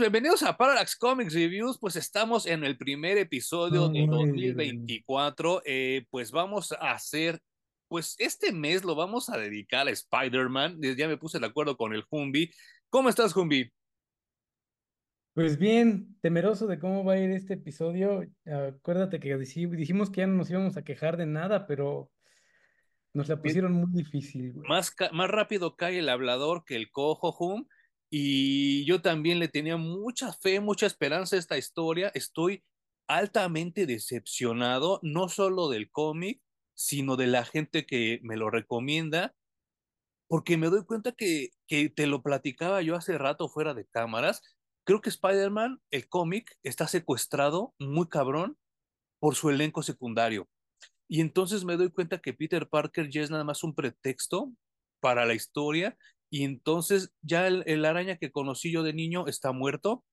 Amigos, bienvenidos a Parallax Comics Reviews. Pues estamos en el primer episodio de Ay, 2024. Eh, pues vamos a hacer, pues este mes lo vamos a dedicar a Spider-Man. Ya me puse de acuerdo con el Humbi. ¿Cómo estás, Humbi? Pues bien, temeroso de cómo va a ir este episodio. Acuérdate que dij- dijimos que ya no nos íbamos a quejar de nada, pero nos la Eh, pusieron muy difícil, güey. Más, más rápido cae el hablador que el cojo, Hum. Y yo también le tenía mucha fe, mucha esperanza a esta historia. Estoy altamente decepcionado, no solo del cómic, sino de la gente que me lo recomienda porque me doy cuenta que, que te lo platicaba yo hace rato fuera de cámaras. Creo que Spider-Man, el cómic, está secuestrado muy cabrón por su elenco secundario. Y entonces me doy cuenta que Peter Parker ya es nada más un pretexto para la historia. Y entonces ya el, araña que conocí yo de niño está muerto.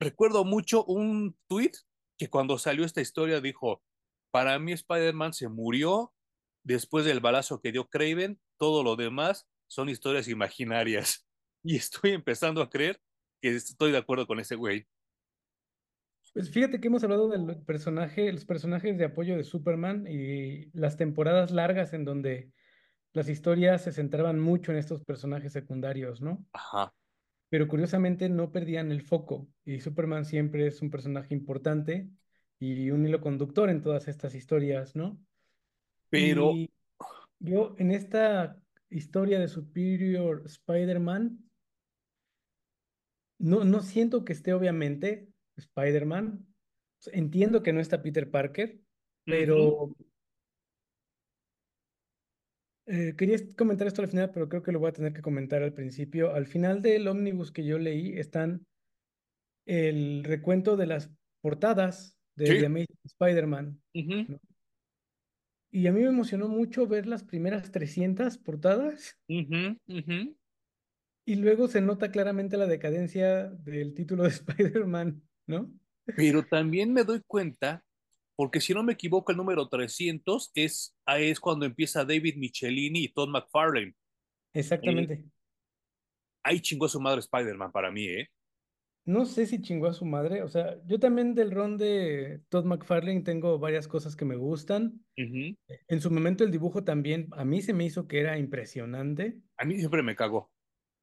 Recuerdo mucho un tweet que cuando salió esta historia dijo, para mí Spider-Man se murió después del balazo que dio Craven, todo lo demás son historias imaginarias. Y estoy empezando a creer que estoy de acuerdo con ese güey. Pues fíjate que hemos hablado del personaje, los personajes de apoyo de Superman y las temporadas largas en donde las historias se centraban mucho en estos personajes secundarios, ¿no? Ajá. Pero curiosamente no perdían el foco y Superman siempre es un personaje importante y un hilo conductor en todas estas historias, ¿no? Pero Y Yo en esta historia de Superior Spider-Man, no, no siento que esté obviamente Spider-Man. Entiendo que no está Peter Parker, pero eh, quería comentar esto al final, pero creo que lo voy a tener que comentar al principio. Al final del ómnibus que yo leí están el recuento de las portadas de sí, The Amazing Spider-Man, ¿no? Y a mí me emocionó mucho ver las primeras 300 portadas. ujú, ujú. Y luego se nota claramente la decadencia del título de Spider-Man, ¿no? Pero también me doy cuenta, porque si no me equivoco, el número 300 es, es cuando empieza David Michelini y Todd McFarlane. Eh, Exactamente. ahí chingó a su madre Spider-Man para mí, ¿eh? No sé si chingó a su madre. O sea, yo también del ron de Todd McFarlane tengo varias cosas que me gustan. En su momento el dibujo también a mí se me hizo que era impresionante. A mí siempre me cagó.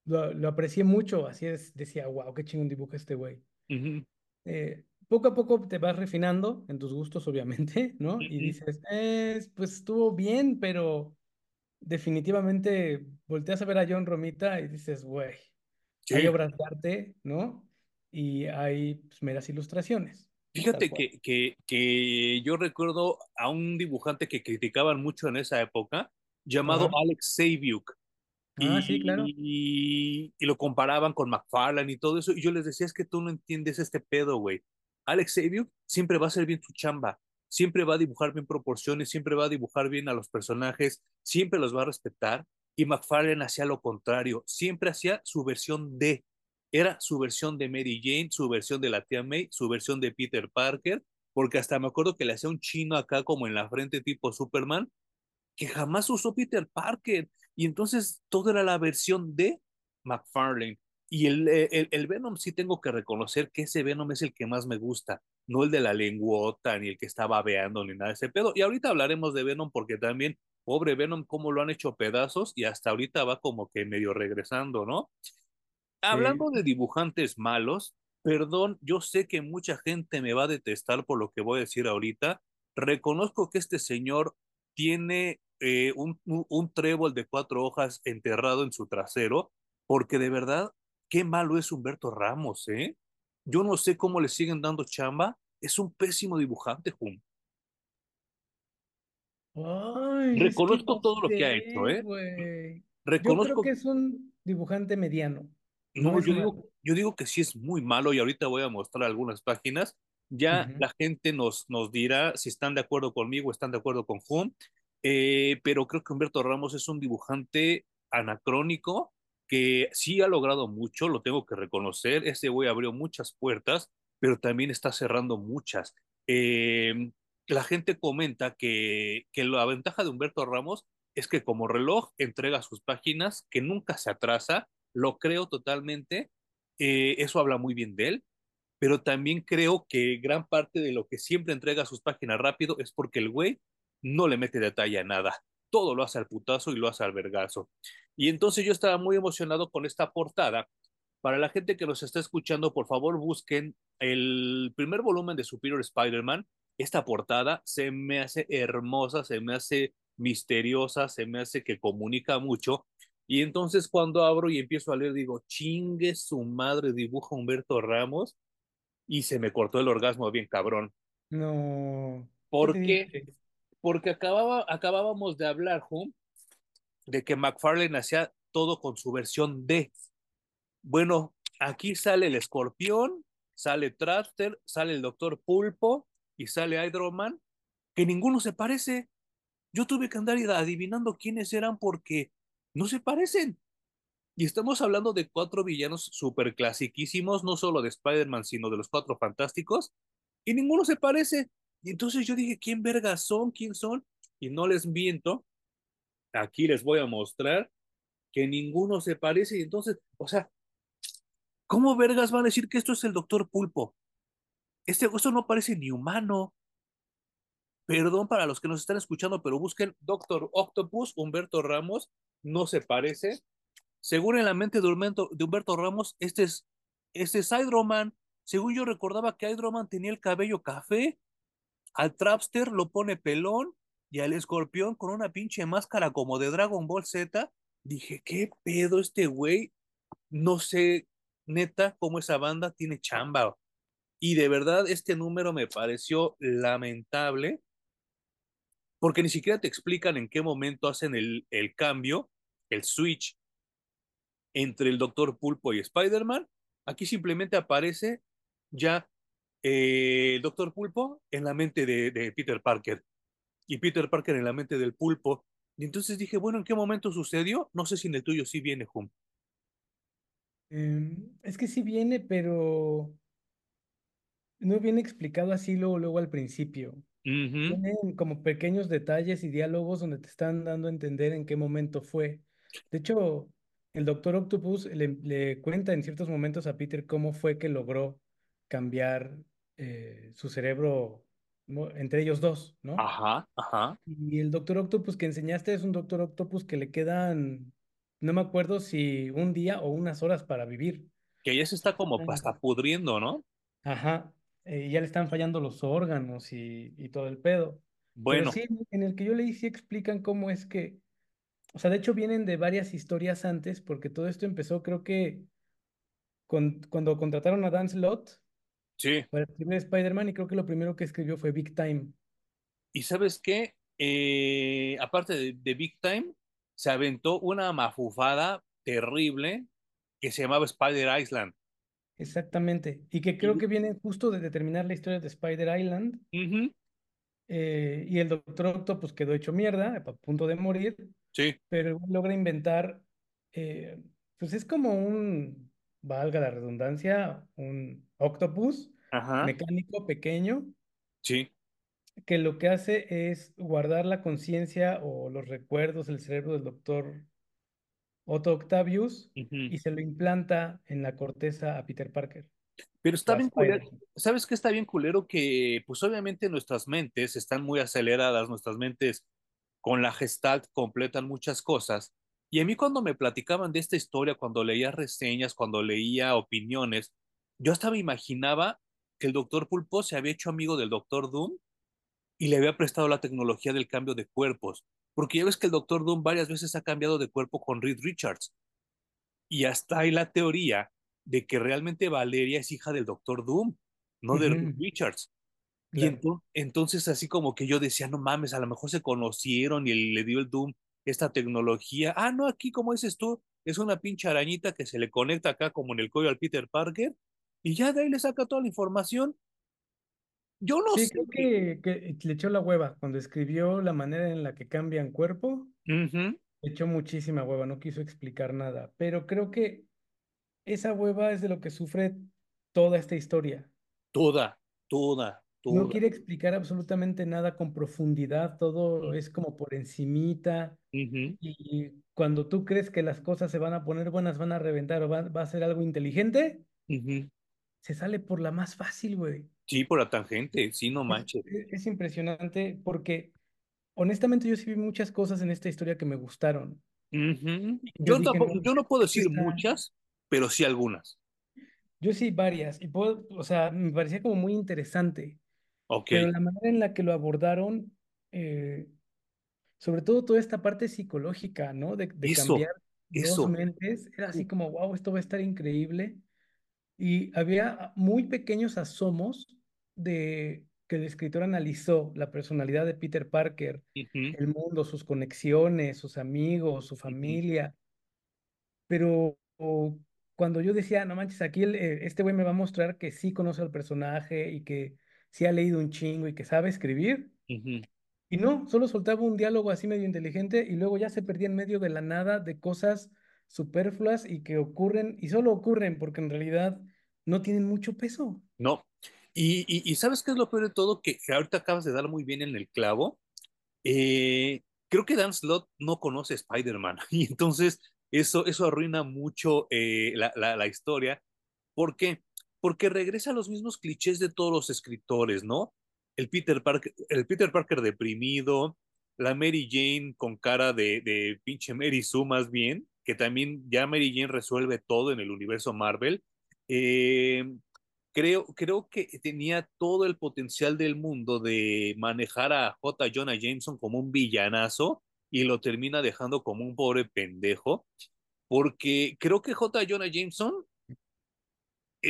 Lo, lo aprecié mucho. Así es, decía, wow, qué chingón dibuja este güey. Ujú, Eh, poco a poco te vas refinando en tus gustos, obviamente, ¿no? Y dices, "Eh, pues estuvo bien, pero definitivamente volteas a ver a John Romita y dices, güey, hay Sí, obras de arte, ¿no? Y hay pues, meras ilustraciones, Fíjate que, que, que yo recuerdo a un dibujante que criticaban mucho en esa época, llamado. Alex Saviuk, Ah, sí, claro. y, y lo comparaban con McFarlane y todo eso, y yo les decía, es que tú no entiendes este pedo, güey. Alex Saviuk siempre va a hacer bien su chamba, siempre va a dibujar bien proporciones, siempre va a dibujar bien a los personajes, siempre los va a respetar, y McFarlane hacía lo contrario, siempre hacía su versión de era su versión de Mary Jane, su versión de la tía May, su versión de Peter Parker, porque hasta me acuerdo que le hacía un chino acá como en la frente tipo Superman, que jamás usó Peter Parker. Y entonces todo era la versión de McFarlane. Y el, el, el Venom sí tengo que reconocer que ese Venom es el que más me gusta, no el de la lenguota, ni el que está babeando, ni nada de ese pedo. Y ahorita hablaremos de Venom porque también, pobre Venom, cómo lo han hecho pedazos y hasta ahorita va como que medio regresando, ¿no? Sí. Hablando de dibujantes malos, perdón, yo sé que mucha gente me va a detestar por lo que voy a decir ahorita. Reconozco que este señor tiene eh, un, un, un trébol de cuatro hojas enterrado en su trasero, porque de verdad, qué malo es Humberto Ramos, ¿eh? Yo no sé cómo le siguen dando chamba. Es un pésimo dibujante, Jun. Ay, es que Reconozco no todo lo que ha hecho, ¿eh? güey. Yo creo que Reconozco es un dibujante mediano, no yo digo, malo. yo digo que sí es muy malo y ahorita voy a mostrar algunas páginas. Ya la gente nos, nos dirá si están de acuerdo conmigo o están de acuerdo con Hum, Eh, pero creo que Humberto Ramos es un dibujante anacrónico que sí ha logrado mucho, lo tengo que reconocer. Ese güey abrió muchas puertas, pero también está cerrando muchas. Eh, la gente comenta que, que la ventaja de Humberto Ramos es que como reloj entrega sus páginas, que nunca se atrasa lo creo totalmente, eh, eso habla muy bien de él, pero también creo que gran parte de lo que siempre entrega sus páginas rápido es porque el güey no le mete detalle a nada. Todo lo hace al putazo y lo hace al vergazo. Y entonces yo estaba muy emocionado con esta portada. Para la gente que nos está escuchando, por favor busquen el primer volumen de Superior Spider-Man. Esta portada se me hace hermosa, se me hace misteriosa, se me hace que comunica mucho. Y entonces cuando abro y empiezo a leer, digo, chingue su madre, dibuja Humberto Ramos y se me cortó el orgasmo bien cabrón. No, qué ¿Por qué? triste. Porque acababa, acabábamos de hablar, de que McFarlane hacía todo con su versión D. Bueno, aquí sale el escorpión, sale Trapster, sale el Doctor Pulpo y sale Hydroman, que ninguno se parece. Yo tuve que andar adivinando quiénes eran porque no se parecen. Y estamos hablando de cuatro villanos súper clasiquísimos, no solo de Spider-Man, sino de los cuatro fantásticos, y ninguno se parece. Y entonces yo dije, ¿quién vergas son? ¿Quién son? Y no les miento, aquí les voy a mostrar que ninguno se parece. Y entonces, o sea, ¿cómo vergas van a decir que esto es el Doctor Pulpo? Este, esto no parece ni humano. Perdón para los que nos están escuchando, pero busquen Doctor Octopus, Humberto Ramos, no se parece. Según en la mente de Humberto, de Humberto Ramos, este es, este es. Según yo recordaba que Hydroman tenía el cabello café, al Trapster lo pone pelón y al escorpión con una pinche máscara como de Dragon Ball Z. Dije, ¿qué pedo este güey? No sé, neta, cómo esa banda tiene chamba. Y de verdad, este número me pareció lamentable porque ni siquiera te explican en qué momento hacen el, el cambio, el switch entre el Doctor Pulpo y Spider-Man. Aquí simplemente aparece ya eh, el Doctor Pulpo en la mente de, de, Peter Parker y Peter Parker en la mente del Pulpo. Y entonces dije, bueno, ¿en qué momento sucedió? No sé si en el tuyo sí viene, Hum. Eh, es que sí viene, pero no viene explicado así luego, luego al principio. Uh -huh. Tienen como pequeños detalles y diálogos donde te están dando a entender en qué momento fue. De hecho, el Doctor Octopus le, le cuenta en ciertos momentos a Peter cómo fue que logró cambiar eh, su cerebro entre ellos dos, ¿no? Ajá, ajá. Y el Doctor Octopus que enseñaste es un Doctor Octopus que le quedan, no me acuerdo si un día o unas horas para vivir. Que ya se está como hasta pudriendo, ¿no? Ajá, eh, ya le están fallando los órganos y, y todo el pedo. Bueno. Pero sí, en el que yo leí sí explican cómo es que, o sea, de hecho vienen de varias historias antes, porque todo esto empezó creo que con, cuando contrataron a Dan Slott Sí. para el primer Spider-Man y creo que lo primero que escribió fue Big Time. ¿Y sabes qué? Eh, aparte de, de, Big Time, se aventó una mafufada terrible que se llamaba Spider Island. Exactamente. Y que creo que viene justo de determinar la historia de Spider Island. Uh -huh. eh, y el Doctor Octopus quedó hecho mierda, a punto de morir. Sí. Pero logra inventar, eh, pues es como un, valga la redundancia, un octopus Ajá. mecánico pequeño. Sí. Que lo que hace es guardar la conciencia o los recuerdos del cerebro del doctor Otto Octavius uh -huh. y se lo implanta en la corteza a Peter Parker. Pero está bien culero. ¿Sabes qué está bien culero? Que pues obviamente nuestras mentes están muy aceleradas, nuestras mentes con la gestalt completan muchas cosas. Y a mí cuando me platicaban de esta historia, cuando leía reseñas, cuando leía opiniones, yo hasta me imaginaba que el doctor Pulpo se había hecho amigo del doctor Doom y le había prestado la tecnología del cambio de cuerpos. Porque ya ves que el doctor Doom varias veces ha cambiado de cuerpo con Reed Richards. Y hasta hay la teoría de que realmente Valeria es hija del doctor Doom, no uh -huh. de Reed Richards. Claro. Y ento entonces así como que yo decía, no mames, a lo mejor se conocieron y le dio el Doom esta tecnología. Ah, no, aquí como dices tú, es una pinche arañita que se le conecta acá como en el cuello al Peter Parker y ya de ahí le saca toda la información. Yo no sí, sé. creo que, que, le echó la hueva cuando escribió la manera en la que cambian cuerpo. Uh -huh. Le echó muchísima hueva, no quiso explicar nada. Pero creo que esa hueva es de lo que sufre toda esta historia. Toda, toda, no quiere explicar absolutamente nada con profundidad, todo es como por encimita. Y cuando tú crees que las cosas se van a poner buenas, van a reventar o va, va a ser algo inteligente, se sale por la más fácil, güey. Sí, por la tangente, sí, no Es, manches. es- es impresionante porque honestamente yo sí vi muchas cosas en esta historia que me gustaron. Yo Yo dije, tampoco, no, yo no puedo decir muchas, pero sí algunas. Yo sí varias y puedo, o sea, me parecía como muy interesante, Ok, pero la manera en la que lo abordaron, eh, sobre todo toda esta parte psicológica, ¿no? De, de eso, cambiar dos eso. mentes, era así como, wow, esto va a estar increíble. Y había muy pequeños asomos de que el escritor analizó la personalidad de Peter Parker, ujú, el mundo, sus conexiones, sus amigos, su familia. Pero o, cuando yo decía, no manches, aquí el, eh, este güey me va a mostrar que sí conoce al personaje y que sí ha leído un chingo y que sabe escribir. Y no, solo soltaba un diálogo así medio inteligente y luego ya se perdía en medio de la nada de cosas superfluas y que ocurren y solo ocurren porque en realidad no tienen mucho peso. No. Y, y, y ¿sabes qué es lo peor de todo? Que, que ahorita acabas de dar muy bien en el clavo. Eh, creo que Dan Slott no conoce a Spider-Man y entonces eso, eso arruina mucho eh, la, la, la historia. ¿Por qué? Porque regresa a los mismos clichés de todos los escritores, ¿no? El Peter Parker, el Peter Parker deprimido, la Mary Jane con cara de, pinche Mary Sue más bien, que también ya Mary Jane resuelve todo en el universo Marvel. Eh, creo, creo que tenía todo el potencial del mundo de manejar a J. Jonah Jameson como un villanazo y lo termina dejando como un pobre pendejo, porque creo que J. Jonah Jameson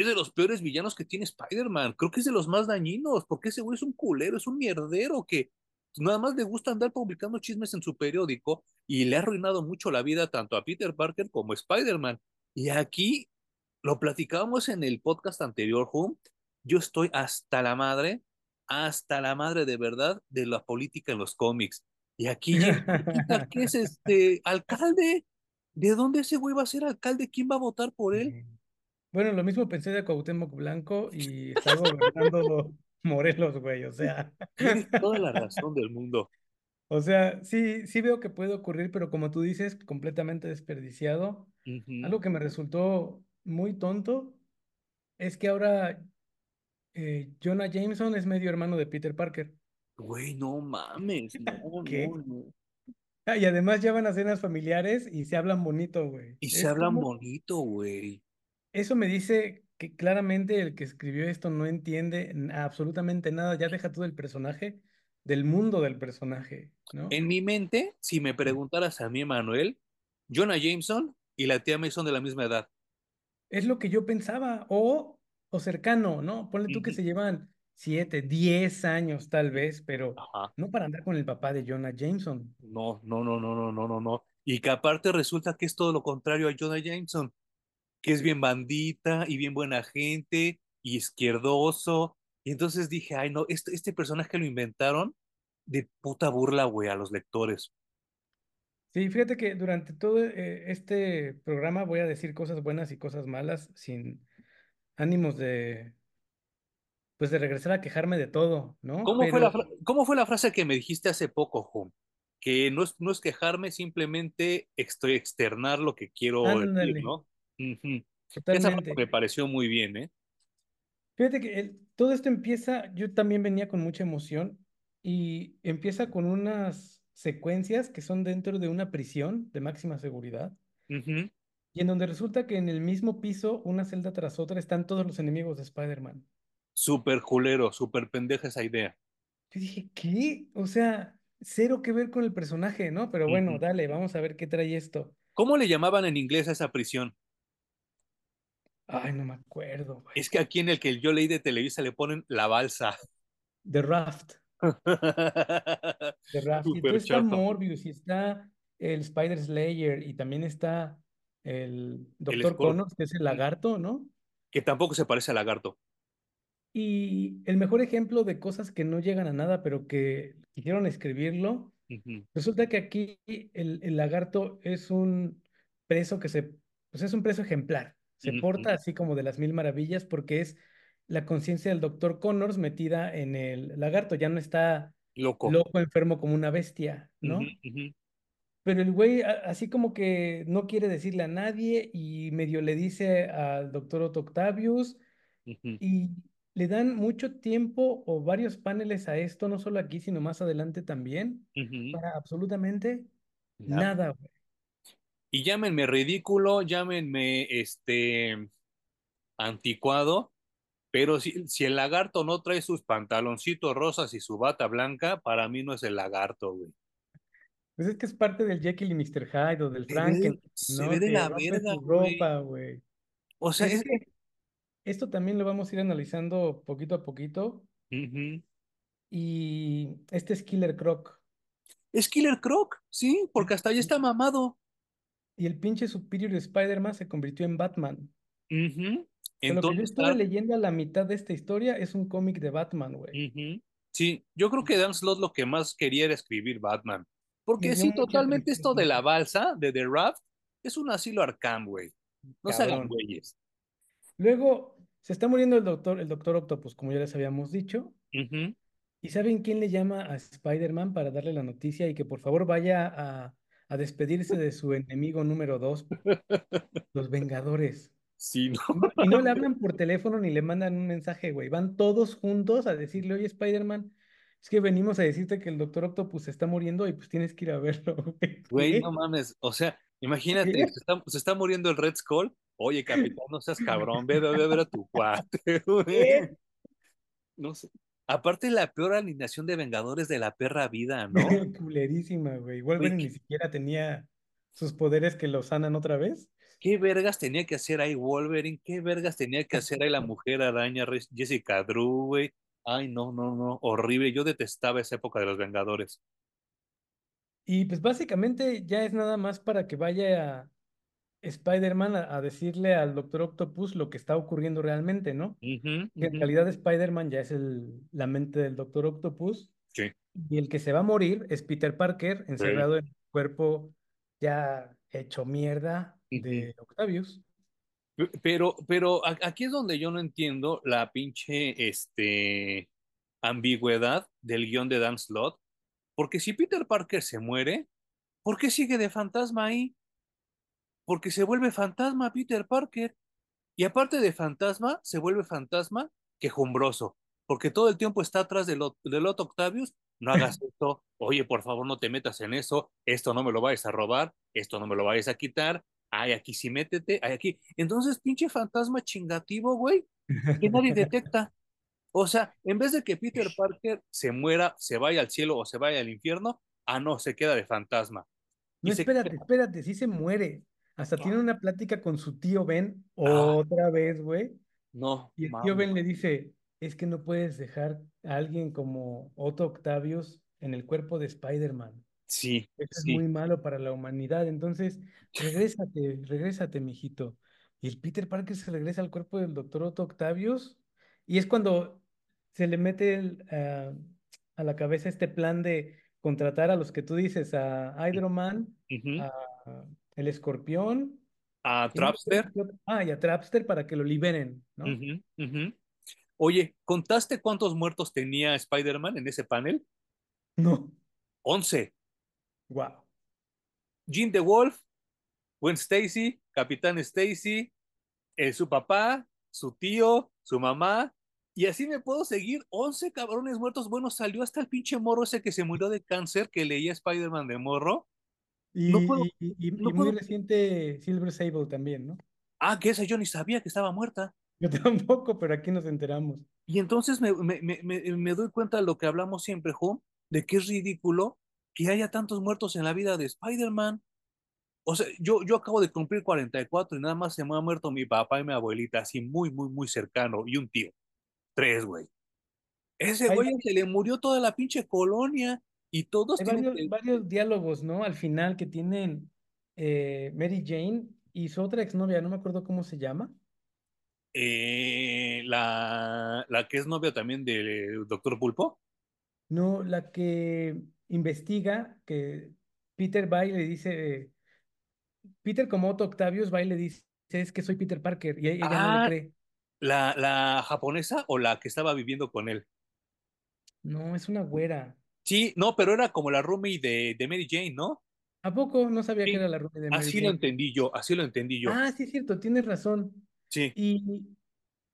es de los peores villanos que tiene Spider-Man. Creo que es de los más dañinos, porque ese güey es un culero, es un mierdero que nada más le gusta andar publicando chismes en su periódico y le ha arruinado mucho la vida tanto a Peter Parker como a Spider-Man. Y aquí lo platicábamos en el podcast anterior, Hum. Yo estoy hasta la madre, hasta la madre de verdad de la política en los cómics. Y aquí que es este alcalde. ¿De dónde ese güey va a ser alcalde? ¿Quién va a votar por él? Bueno, lo mismo pensé de Cuauhtémoc Blanco y está gobernando Morelos, güey, o sea. Tienes toda la razón del mundo. O sea, sí, sí veo que puede ocurrir, pero como tú dices, completamente desperdiciado. Algo que me resultó muy tonto es que ahora eh, Jonah Jameson es medio hermano de Peter Parker. Güey, no mames, no, ¿Qué? no. Ah, y además ya van a cenas familiares y se hablan bonito, güey. Y se hablan como, bonito, güey. Eso me dice que claramente el que escribió esto no entiende absolutamente nada, ya deja todo el personaje del mundo del personaje, ¿no? En mi mente, si me preguntaras a mí, Manuel, Jonah Jameson y la tía May son de la misma edad. Es lo que yo pensaba, o, o cercano, ¿no? Ponle tú que se llevan siete, diez años tal vez, pero Ajá. no para andar con el papá de Jonah Jameson. No, no, no, no, no, no, no, no. Y que aparte resulta que es todo lo contrario a Jonah Jameson, que es bien bandita y bien buena gente y izquierdoso. Y entonces dije, ay, no, este, este personaje lo inventaron de puta burla, güey, a los lectores. Sí, fíjate que durante todo eh, este programa voy a decir cosas buenas y cosas malas sin ánimos de, pues de regresar a quejarme de todo, ¿no? ¿Cómo fue la, cómo fue la frase que me dijiste hace poco, Jun? Que no es, no es quejarme, simplemente estoy externar lo que quiero decir, ándale, ¿no? Ujú. Esa totalmente. me pareció muy bien, ¿eh? Fíjate que el- todo esto empieza, yo también venía con mucha emoción y empieza con unas secuencias que son dentro de una prisión de máxima seguridad y en donde resulta que en el mismo piso, una celda tras otra, están todos los enemigos de Spider-Man. Súper culero, súper pendeja esa idea. Yo dije, ¿qué? O sea, cero que ver con el personaje, ¿no? Pero bueno, dale, vamos a ver qué trae esto. ¿Cómo le llamaban en inglés a esa prisión? Ay, no me acuerdo, güey. Es que aquí en el que yo leí de Televisa le ponen la balsa. The Raft, The Raft. Y Súper entonces está. Morbius y está el Spider Slayer y también está el Doctor Connors, que es el lagarto, ¿no? que tampoco se parece a lagarto. Y el mejor ejemplo de cosas que no llegan a nada, pero que quisieron escribirlo, resulta que aquí el, el lagarto es un preso que se, pues es un preso ejemplar. Se porta así como de las mil maravillas porque es la conciencia del doctor Connors metida en el lagarto, ya no está Loco. loco, enfermo como una bestia, ¿no? Pero el güey así como que no quiere decirle a nadie y medio le dice al doctor Otto Octavius y le dan mucho tiempo o varios paneles a esto, no solo aquí, sino más adelante también, para absolutamente nada, güey. Y llámenme ridículo, llámenme este anticuado, pero si, si el lagarto no trae sus pantaloncitos rosas y su bata blanca, para mí no es el lagarto, güey. Pues es que es parte del Jekyll y Mr. Hyde o del Franken, se ve de la verga, güey. ropa, güey. O sea, Pues es es, que esto también lo vamos a ir analizando poquito a poquito. Y este es Killer Croc. Es Killer Croc, sí, porque hasta ahí está mamado. Y el pinche Superior Spider-Man se convirtió en Batman. Ujú. De lo que yo Entonces, estuve leyendo a la mitad de esta historia es un cómic de Batman, güey. Sí, yo creo que Dan Slott lo que más quería era escribir Batman. Porque sí, totalmente esto de la balsa, de The Raft, es un asilo Arkham, güey. No se hagan güeyes. Luego se está muriendo el doctor, el doctor Octopus, como ya les habíamos dicho. ¿Y saben quién le llama a Spider-Man para darle la noticia y que por favor vaya a, a despedirse de su enemigo número dos, los Vengadores? Sí, no. Y no le hablan por teléfono ni le mandan un mensaje, güey. Van todos juntos a decirle, oye, Spider-Man, es que venimos a decirte que el Doctor Octopus se está muriendo y pues tienes que ir a verlo, güey. Güey, no mames. O sea, imagínate, se está, se está muriendo el Red Skull. Oye, capitán, no seas cabrón, ve, ve, ve a ver a tu cuate, güey. No sé. Aparte, la peor alineación de Vengadores de la perra vida, ¿no? Culerísima, güey. Wolverine ni siquiera tenía sus poderes que lo sanan otra vez. ¿Qué vergas tenía que hacer ahí Wolverine? ¿Qué vergas tenía que hacer ahí la Mujer Araña, Jessica Drew, güey? Ay, no, no, no, horrible. Yo detestaba esa época de los Vengadores. Y pues básicamente ya es nada más para que vaya Spider-Man a, a decirle al Doctor Octopus lo que está ocurriendo realmente, ¿no? Que en de Spider-Man ya es el, la mente del Doctor Octopus Sí, y el que se va a morir es Peter Parker sí. encerrado en el cuerpo ya hecho mierda de Octavius. Pe- Pero, pero aquí es donde yo no entiendo la pinche, este, ambigüedad del guion de Dan Slott, porque si Peter Parker se muere, ¿por qué sigue de fantasma ahí? Porque se vuelve fantasma Peter Parker. Y aparte de fantasma, se vuelve fantasma quejumbroso, porque todo el tiempo está atrás del, del Otto Octavius. No hagas esto, oye, por favor, no te metas en eso, esto no me lo vayas a robar, esto no me lo vayas a quitar, ay, aquí sí métete, ay, aquí. Entonces, pinche fantasma chingativo, güey, que nadie detecta. O sea, en vez de que Peter Parker se muera, se vaya al cielo o se vaya al infierno, ah, no, se queda de fantasma. No, Y se espérate, espérate, sí se muere. Hasta tiene una plática con su tío Ben ah, otra vez, güey. no, Y el tío Ben le dice, es que no puedes dejar a alguien como Otto Octavius en el cuerpo de Spider-Man. sí, Eso es muy malo para la humanidad. Entonces, regrésate, regrésate, mijito. Y el Peter Parker se regresa al cuerpo del doctor Otto Octavius. Y es cuando se le mete el, ah, a la cabeza este plan de contratar a los que tú dices, a Iron Man, a el Escorpión, A Trapster. ah, y a Trapster para que lo liberen, ¿no? Oye, ¿contaste cuántos muertos tenía Spider-Man en ese panel? No, 11. wow. Jean the Wolf, Gwen Stacy, Capitán Stacy, eh, su papá, su tío, su mamá. Y así me puedo seguir. 11 cabrones muertos. Bueno, salió hasta el pinche morro ese que se murió de cáncer que leía Spider-Man de morro. No puedo, Y, no y muy reciente Silver Sable también, ¿no? Ah, que esa yo ni sabía que estaba muerta. Yo tampoco, pero aquí nos enteramos. Y entonces me, me, me, me doy cuenta de lo que hablamos siempre, Home, de que es ridículo que haya tantos muertos en la vida de Spider-Man. O sea, yo, yo acabo de cumplir 44 y cuatro y nada más se me ha muerto mi papá y mi abuelita, así muy, muy, muy cercano, y un tío. Tres, güey. Ese güey se le murió toda la pinche colonia y todos hay tienen varios, que... varios diálogos, ¿no? Al final que tienen eh, Mary Jane y su otra exnovia, no me acuerdo cómo se llama. eh, la, la que es novia también del doctor Pulpo. No, la que investiga, que Peter va y le dice, Peter como Otto Octavius va y le dice, es que soy Peter Parker, y ella no le Ah, cree. ¿La, la japonesa o la que estaba viviendo con él? No, es una güera. Sí, no, pero era como la roomie de, de Mary Jane, ¿no? ¿A poco no sabía que era la roomie de Mary así lo Jane? entendí yo, así lo entendí yo. Ah, sí, es cierto, tienes razón. Sí, Y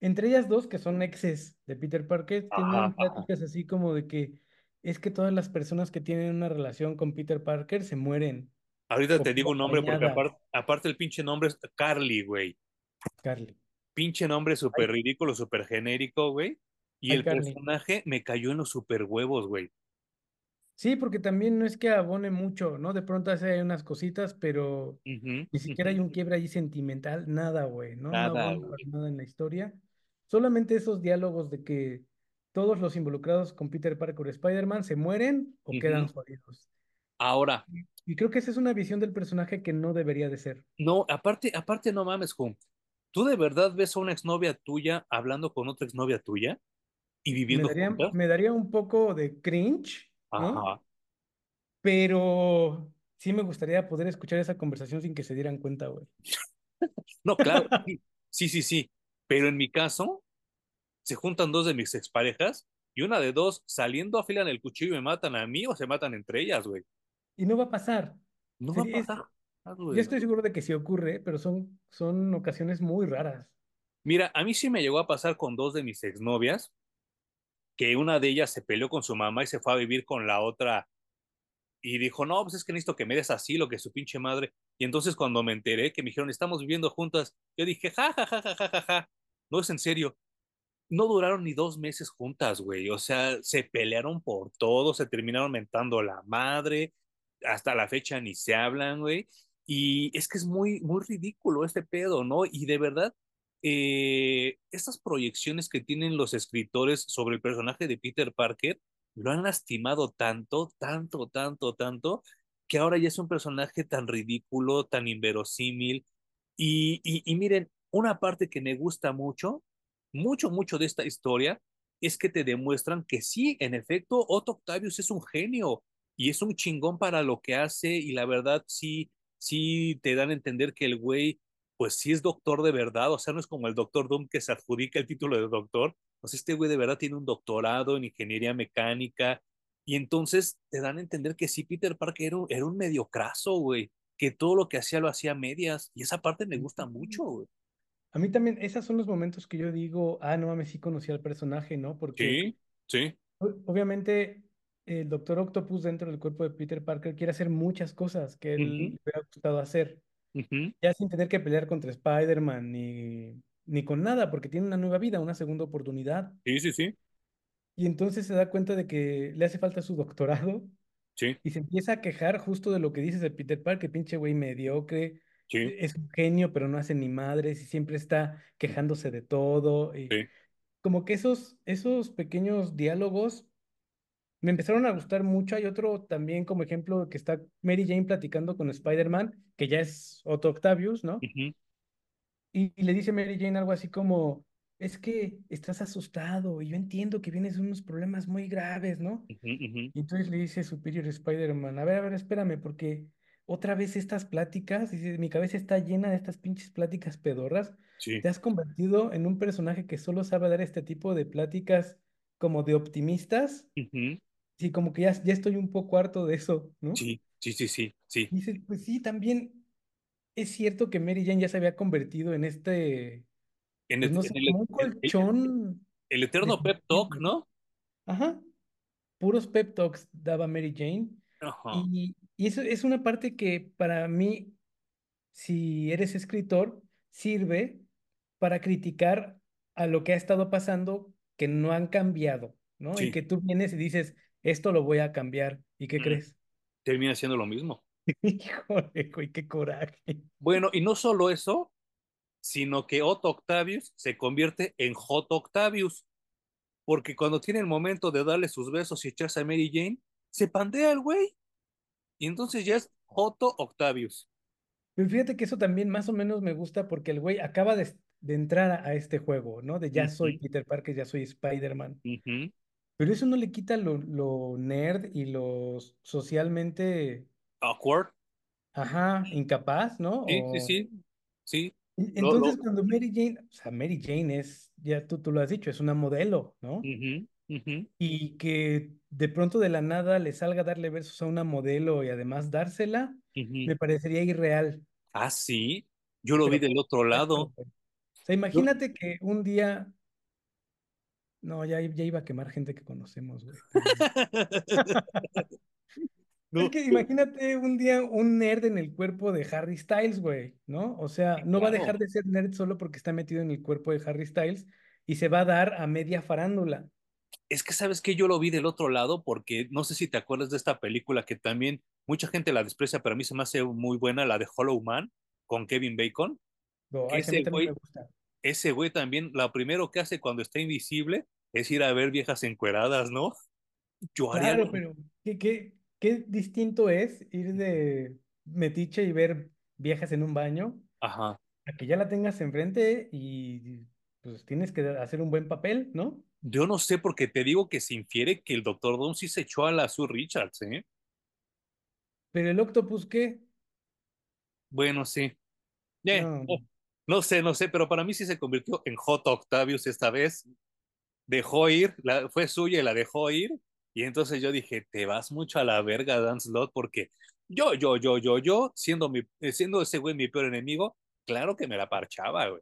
entre ellas dos, que son exes de Peter Parker, tienen ajá. pláticas así como de que es que todas las personas que tienen una relación con Peter Parker se mueren Ahorita o te digo un nombre porque aparte, aparte el pinche nombre es Carly, güey. Carly. Pinche nombre súper ridículo, súper genérico, güey. Y ay, el Carly. personaje me cayó en los super huevos, güey. Sí, porque también no es que abone mucho, ¿no? De pronto hace unas cositas, pero ni siquiera hay un quiebre ahí sentimental, nada, güey, ¿no? Nada, güey. nada en la historia. Solamente esos diálogos de que todos los involucrados con Peter Parker o Spider-Man se mueren o quedan jodidos. Ahora, Y creo que esa es una visión del personaje que no debería de ser. no, aparte, aparte no mames, Hum. ¿Tú de verdad ves a una exnovia tuya hablando con otra exnovia tuya y Me viviendo daría, juntas? me daría un poco de cringe, ¿no? Ajá. Pero sí me gustaría poder escuchar esa conversación sin que se dieran cuenta, güey. No, claro, sí, sí, sí. Pero en mi caso, se juntan dos de mis exparejas y una de dos saliendo afilan el cuchillo y me matan a mí o se matan entre ellas, güey. Y no va a pasar. No va a pasar, yo estoy seguro de que sí ocurre, pero son, son ocasiones muy raras. Mira, a mí sí me llegó a pasar con dos de mis exnovias, que una de ellas se peleó con su mamá y se fue a vivir con la otra y dijo, no, pues es que necesito que me des asilo, que su pinche madre. Y entonces cuando me enteré que me dijeron, estamos viviendo juntas, yo dije, ja, ja, ja, ja, ja, ja, ja. No es en serio. No duraron ni dos meses juntas, güey. O sea, se pelearon por todo, se terminaron mentando la madre, hasta la fecha ni se hablan, güey. Y es que es muy, muy ridículo este pedo, ¿no? Y de verdad, eh, estas proyecciones que tienen los escritores sobre el personaje de Peter Parker lo han lastimado tanto, tanto, tanto, tanto, que ahora ya es un personaje tan ridículo, tan inverosímil. Y, y, y miren, una parte que me gusta mucho, mucho, mucho de esta historia es que te demuestran que sí, en efecto, Otto Octavius es un genio y es un chingón para lo que hace y la verdad sí, sí te dan a entender que el güey, pues sí es doctor de verdad, o sea, no es como el doctor Doom que se adjudica el título de doctor, pues este güey de verdad tiene un doctorado en ingeniería mecánica y entonces te dan a entender que sí, Peter Parker era un, era un mediocraso, güey, que todo lo que hacía lo hacía a medias y esa parte me gusta mucho, güey. A mí también, esos son los momentos que yo digo, ah, no mames, sí conocí al personaje, ¿no? Porque Sí, sí. o- obviamente el Doctor Octopus dentro del cuerpo de Peter Parker quiere hacer muchas cosas que él le hubiera gustado hacer, ujú, ya sin tener que pelear contra Spider-Man ni, ni con nada, porque tiene una nueva vida, una segunda oportunidad. Sí, sí, sí, Y entonces se da cuenta de que le hace falta su doctorado sí, y se empieza a quejar justo de lo que dices de Peter Parker, pinche güey mediocre, sí, es un genio, pero no hace ni madres y siempre está quejándose de todo. Y sí. como que esos, esos pequeños diálogos me empezaron a gustar mucho. Hay otro también como ejemplo que está Mary Jane platicando con Spider-Man, que ya es Otto Octavius, ¿no? ujú, Y, y le dice Mary Jane algo así como, es que estás asustado y yo entiendo que vienes de unos problemas muy graves, ¿no? ujú, ujú. Y entonces le dice Superior Spider-Man, a ver, a ver, espérame, porque otra vez estas pláticas, dice, mi cabeza está llena de estas pinches pláticas pedorras, Sí, te has convertido en un personaje que solo sabe dar este tipo de pláticas como de optimistas, ujú, y como que ya, ya estoy un poco harto de eso, ¿no? sí, sí, sí, sí, sí. Y dice, pues sí, también es cierto que Mary Jane ya se había convertido en este, En pues no sé, en el- como un el- el- colchón el de eterno pep talk. ¿no? Ajá. puros pep talks daba Mary Jane. Ajá, Y, y eso es una parte que para mí, si eres escritor, sirve para criticar a lo que ha estado pasando que no han cambiado, ¿no? Y sí. que tú vienes y dices, esto lo voy a cambiar. ¿Y qué Mm, crees? Termina siendo lo mismo. Híjole, güey, qué coraje. Bueno, y no solo eso, sino que Otto Octavius se convierte en J. Octavius, porque cuando tiene el momento de darle sus besos y echarse a Mary Jane, se pandea el güey, y entonces ya es Otto Octavius. Pero fíjate que eso también más o menos me gusta porque el güey acaba de, de entrar a, a este juego, ¿no? De ya soy Peter Parker, ya soy Spider-Man. Pero eso no le quita lo, lo nerd y lo socialmente, Awkward. ajá, incapaz, ¿no? Sí, sí, O, sí, sí. Entonces, cuando Mary Jane, o sea, Mary Jane es, ya tú, tú lo has dicho, es una modelo, ¿no? ujú, Y que de pronto de la nada le salga a darle besos a una modelo y además dársela, me parecería irreal, Ah, sí, yo lo vi del otro lado. O sea, imagínate que un día, no, ya, ya iba a quemar gente que conocemos, güey. Es que imagínate un día un nerd en el cuerpo de Harry Styles, güey, ¿no? O sea, no va a dejar de ser nerd solo porque está metido en el cuerpo de Harry Styles y se va a dar a media farándula. Es que sabes que yo lo vi del otro lado porque no sé si te acuerdas de esta película que también mucha gente la desprecia, pero a mí se me hace muy buena, la de Hollow Man con Kevin Bacon, No, que ese me gusta. Ese güey también, lo primero que hace cuando está invisible es ir a ver viejas encueradas, ¿no? Yo haría lo... Claro, pero ¿qué, qué, qué distinto es ir de metiche y ver viejas en un baño Ajá. a que ya la tengas enfrente y pues tienes que hacer un buen papel, ¿no? Yo no sé porque te digo que se infiere que el Doctor Doom sí se echó a la Sue Richards, ¿eh? Pero el octopus, ¿qué? Bueno, sí. Eh, No, oh, no sé, no sé, pero para mí sí se convirtió en Hot Octavius esta vez. Dejó ir, la, fue suya y la dejó ir. Y entonces yo dije, te vas mucho a la verga, Dan Slot, porque yo, yo, yo, yo, yo, siendo, mi, eh, siendo ese güey mi peor enemigo, claro que me la parchaba, güey.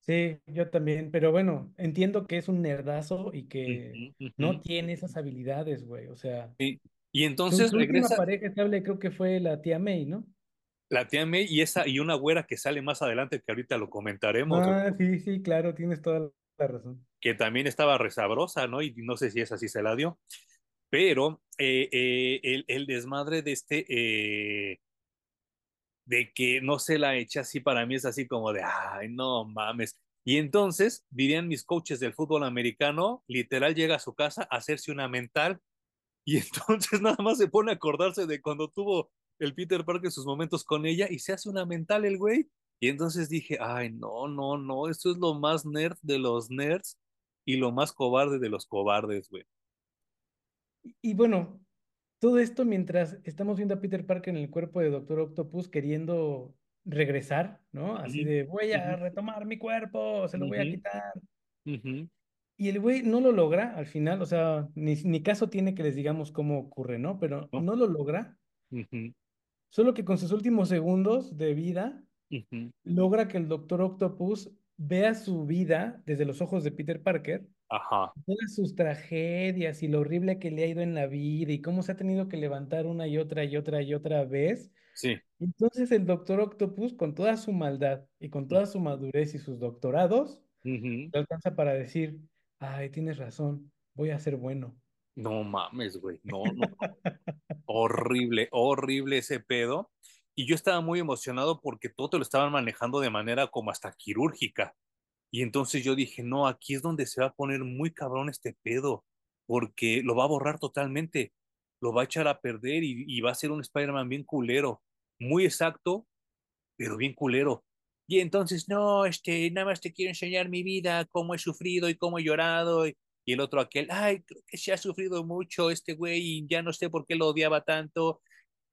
Sí, yo también, pero bueno, entiendo que es un nerdazo y que no tiene esas habilidades, güey. O sea, sí. Y entonces su última regresa pareja estable creo que fue la tía May, ¿no? La tía May y esa y una güera que sale más adelante que ahorita lo comentaremos, Ah, sí, sí, claro, tienes toda la razón. que también estaba resabrosa, ¿no? Y no sé si esa sí se la dio. Pero eh, eh, el, el, desmadre de este, eh, de que no se la echa así para mí es así como de, ay, no mames. Y entonces, dirían mis coaches del fútbol americano, literal llega a su casa a hacerse una mental y entonces nada más se pone a acordarse de cuando tuvo el Peter Parker sus momentos con ella y se hace una mental el güey. Y entonces dije, ay, no, no, no, esto es lo más nerd de los nerds y lo más cobarde de los cobardes, güey. Y, y bueno, todo esto mientras estamos viendo a Peter Parker en el cuerpo de Doctor Octopus queriendo regresar, ¿no? Uh Así -huh, de, voy uh a -huh, retomar mi cuerpo, se lo uh voy a quitar. Y el güey no lo logra al final, o sea, ni, ni caso tiene que les digamos cómo ocurre, ¿no? Pero ¿no? lo logra, solo que con sus últimos segundos de vida uh -huh. logra que el Doctor Octopus vea su vida desde los ojos de Peter Parker, Ajá, todas sus tragedias y lo horrible que le ha ido en la vida y cómo se ha tenido que levantar una y otra y otra y otra vez. sí. Entonces el Doctor Octopus, con toda su maldad y con toda su madurez y sus doctorados, Uh -huh. le alcanza para decir, ay, tienes razón, voy a ser bueno. No mames, güey, no, no, horrible, horrible ese pedo. Y yo estaba muy emocionado porque todo te lo estaban manejando de manera como hasta quirúrgica. Y entonces yo dije, no, aquí es donde se va a poner muy cabrón este pedo, porque lo va a borrar totalmente, lo va a echar a perder y, y va a ser un Spider-Man bien culero, muy exacto, pero bien culero. Y entonces, no, este, nada más te quiero enseñar mi vida, cómo he sufrido y cómo he llorado. Y, y el otro aquel, ay, creo que se ha sufrido mucho este güey y ya no sé por qué lo odiaba tanto.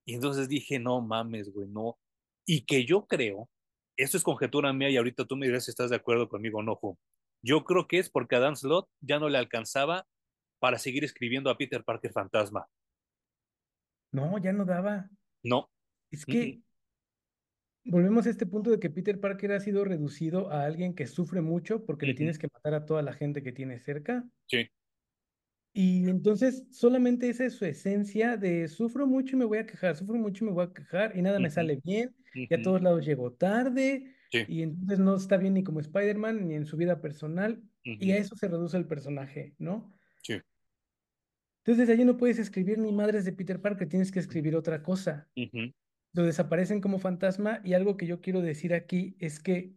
Y entonces dije, no mames, güey, no. Y que yo creo, esto es conjetura mía y ahorita tú me dirás si estás de acuerdo conmigo o no, Ju. Yo creo que es porque a Dan Slott ya no le alcanzaba para seguir escribiendo a Peter Parker Fantasma. No, ya no daba. No. Es Mm -mm. Volvemos a este punto de que Peter Parker ha sido reducido a alguien que sufre mucho porque Uh le -huh. tienes que matar a toda la gente que tiene cerca. Sí. Y entonces solamente esa es su esencia de sufro mucho y me voy a quejar, sufro mucho y me voy a quejar y nada Uh me -huh. sale bien Uh y a -huh. todos lados llego tarde Sí. y entonces no está bien ni como Spider-Man ni en su vida personal y a -huh. eso se reduce el personaje, ¿no? Sí. Entonces allí no puedes escribir ni madres de Peter Parker, tienes que escribir otra cosa. Lo desaparecen como fantasma y algo que yo quiero decir aquí es que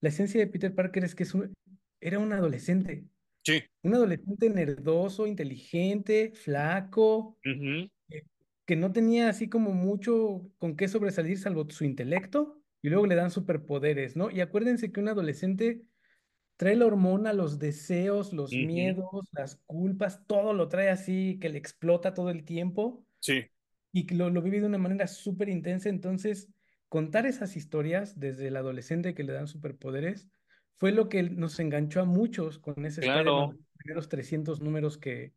la esencia de Peter Parker es que es un, era un adolescente. Sí. Un adolescente nerdoso, inteligente, flaco, Uh -huh. que, que no tenía así como mucho con qué sobresalir salvo su intelecto y luego le dan superpoderes, ¿no? Y acuérdense que un adolescente trae la hormona, los deseos, los Uh -huh. miedos, las culpas, todo lo trae así que le explota todo el tiempo Sí. Y lo, lo vive de una manera súper intensa. Entonces, contar esas historias desde el adolescente que le dan superpoderes fue lo que nos enganchó a muchos con ese Claro. los primeros 300 números que,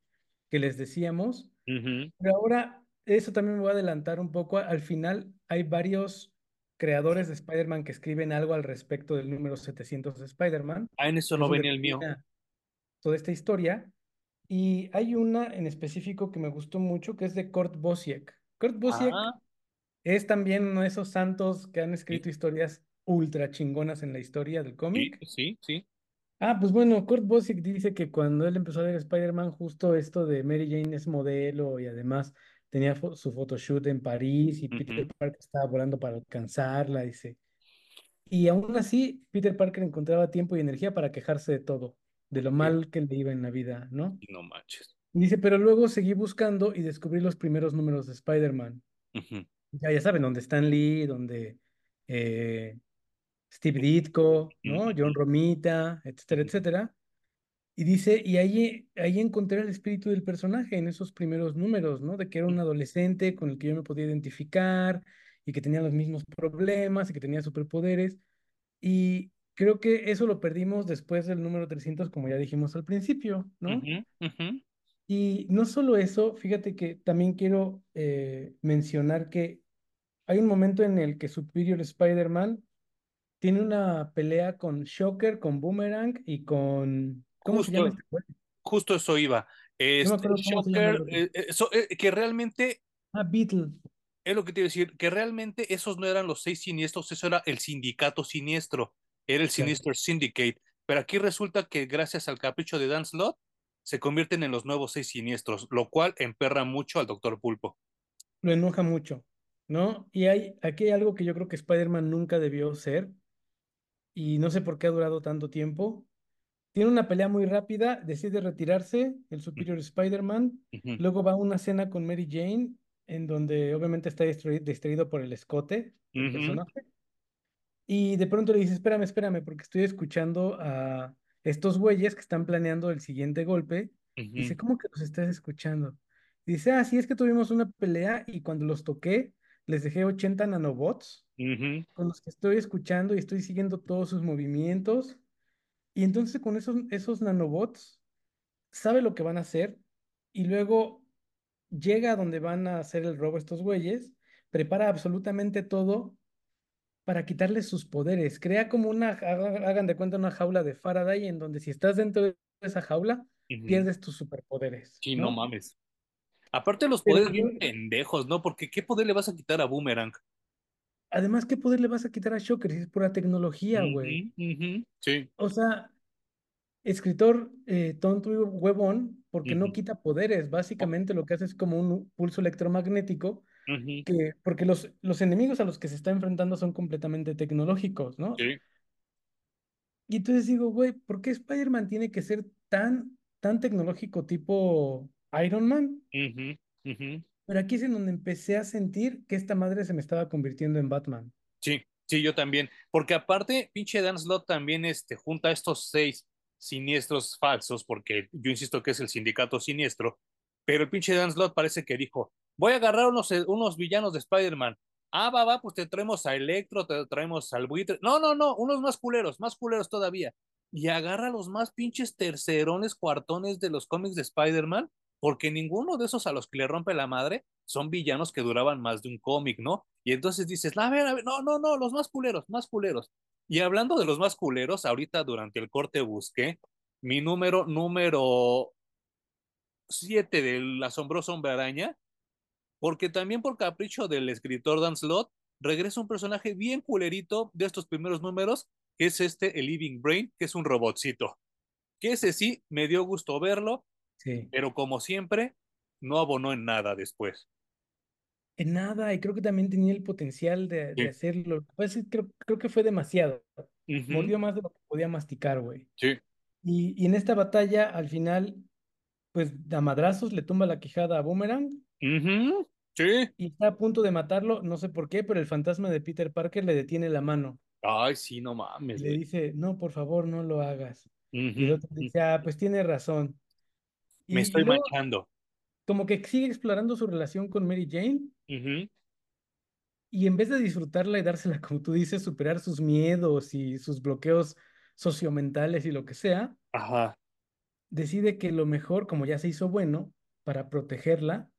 que les decíamos. Ujú. Pero ahora, eso también me voy a adelantar un poco. Al final, hay varios creadores de Spider-Man que escriben algo al respecto del número 700 de Spider-Man. Ah, en eso Es no venía el mío. toda esta historia. Y hay una en específico que me gustó mucho, que es de Kurt Busiek. Kurt Busiek es también uno de esos santos que han sí, escrito historias ultra chingonas en la historia del sí, cómic. sí, sí. Ah, pues bueno, Kurt Busiek dice que cuando él empezó a ver Spider-Man, justo esto de Mary Jane es modelo y además tenía fo- su photoshoot en París y Peter Ujú. Parker estaba volando para alcanzarla, dice. Y aún así, Peter Parker encontraba tiempo y energía para quejarse de todo, de lo Sí. mal que le iba en la vida, ¿no? No manches. Dice, pero luego seguí buscando y descubrí los primeros números de Spider-Man. Ujú, Ya, ya saben, donde Stan Lee, donde eh, Steve Ditko, ¿no? John Romita, etcétera, etcétera. Y dice, y ahí, ahí encontré el espíritu del personaje en esos primeros números, ¿no? De que era un adolescente con el que yo me podía identificar y que tenía los mismos problemas y que tenía superpoderes. Y creo que eso lo perdimos después del número 300, como ya dijimos al principio, ¿no? ujú, ujú. Y no solo eso, fíjate que también quiero eh, mencionar que hay un momento en el que Superior Spider-Man tiene una pelea con Shocker, con Boomerang y con... ¿Cómo se llama Justo, este justo eso iba. Este, Shocker, otro. eh, eh, eh, que realmente, Ah, Beetle. es lo que te iba a decir, que realmente esos no eran los seis siniestros, eso era el sindicato siniestro, era el. Sinister Syndicate. Pero aquí resulta que gracias al capricho de Dan Slott, se convierten en los nuevos seis siniestros, lo cual emperra mucho al Doctor Pulpo. Lo enoja mucho, ¿no? Y hay, aquí hay algo que yo creo que Spider-Man nunca debió ser y no sé por qué ha durado tanto tiempo. Tiene una pelea muy rápida, decide retirarse, el Superior Spider-Man, luego va a una cena con Mary Jane, en donde obviamente está distraído, distraído por el escote del personaje, y de pronto le dice, espérame, espérame, porque estoy escuchando a estos güeyes que están planeando el siguiente golpe. Dice, ¿cómo que los estás escuchando? Dice, ah, sí, es que tuvimos una pelea y cuando los toqué, les dejé 80 nanobots con los que estoy escuchando y estoy siguiendo todos sus movimientos. Y entonces con esos, esos nanobots sabe lo que van a hacer y luego llega a donde van a hacer el robo estos güeyes, prepara absolutamente todo para quitarles sus poderes. Crea como una, haga- hagan de cuenta, una jaula de Faraday en donde si estás dentro de esa jaula, pierdes tus superpoderes, Sí, no ¿no? mames. Aparte los Pero poderes bien yo- pendejos, ¿no? Porque ¿qué poder le vas a quitar a Boomerang? además, ¿qué poder le vas a quitar a Shocker si es pura tecnología, güey? Sí. O sea, escritor eh, tonto y huevón porque no quita poderes. Básicamente lo que hace es como un pulso electromagnético ujú, que, porque los, los enemigos a los que se está enfrentando son completamente tecnológicos, ¿no? Sí. Y entonces digo, güey, ¿por qué Spider-Man tiene que ser tan, tan tecnológico tipo Iron Man? ujú, ujú. Pero aquí es en donde empecé a sentir que esta madre se me estaba convirtiendo en Batman. Sí, sí, yo también. Porque aparte, pinche Dan Slott también este, junta estos seis siniestros falsos, porque yo insisto que es el sindicato siniestro, pero el pinche Dan Slott parece que dijo, voy a agarrar unos, eh, unos villanos de Spider-Man. Ah, va, va, pues te traemos a Electro, te traemos al buitre. No, no, no, unos más culeros, más culeros todavía. Y agarra los más pinches tercerones, cuartones de los cómics de Spider-Man, porque ninguno de esos a los que le rompe la madre son villanos que duraban más de un cómic, ¿no? Y entonces dices, a ver, a ver, no, no, no, los más culeros, más culeros. Y hablando de los más culeros, ahorita durante el corte busqué mi número, número 7 del asombroso hombre araña, porque también por capricho del escritor Dan Slott, regresa un personaje bien culerito de estos primeros números, que es este, el Living Brain, que es un robotcito. Que ese sí, me dio gusto verlo, Sí. pero como siempre, no abonó en nada después. En nada, y creo que también tenía el potencial de, de Sí. hacerlo. Lo que pasa es que creo, creo que fue demasiado. Ujú, Mordió más de lo que podía masticar, güey. sí. Y, y en esta batalla, al final, pues a madrazos le tumba la quijada a Boomerang Ujú, sí. y está a punto de matarlo, no sé por qué, pero el fantasma de Peter Parker le detiene la mano Ay, sí, no y mames, le güey. dice, no, por favor, no lo hagas. Y el otro dice, ah, pues tiene razón. Me Y, y estoy luego, manchando. como que sigue explorando su relación con Mary Jane y en vez de disfrutarla y dársela, como tú dices, superar sus miedos y sus bloqueos sociomentales y lo que sea, Ajá. decide que lo mejor, como ya se hizo bueno, para protegerla,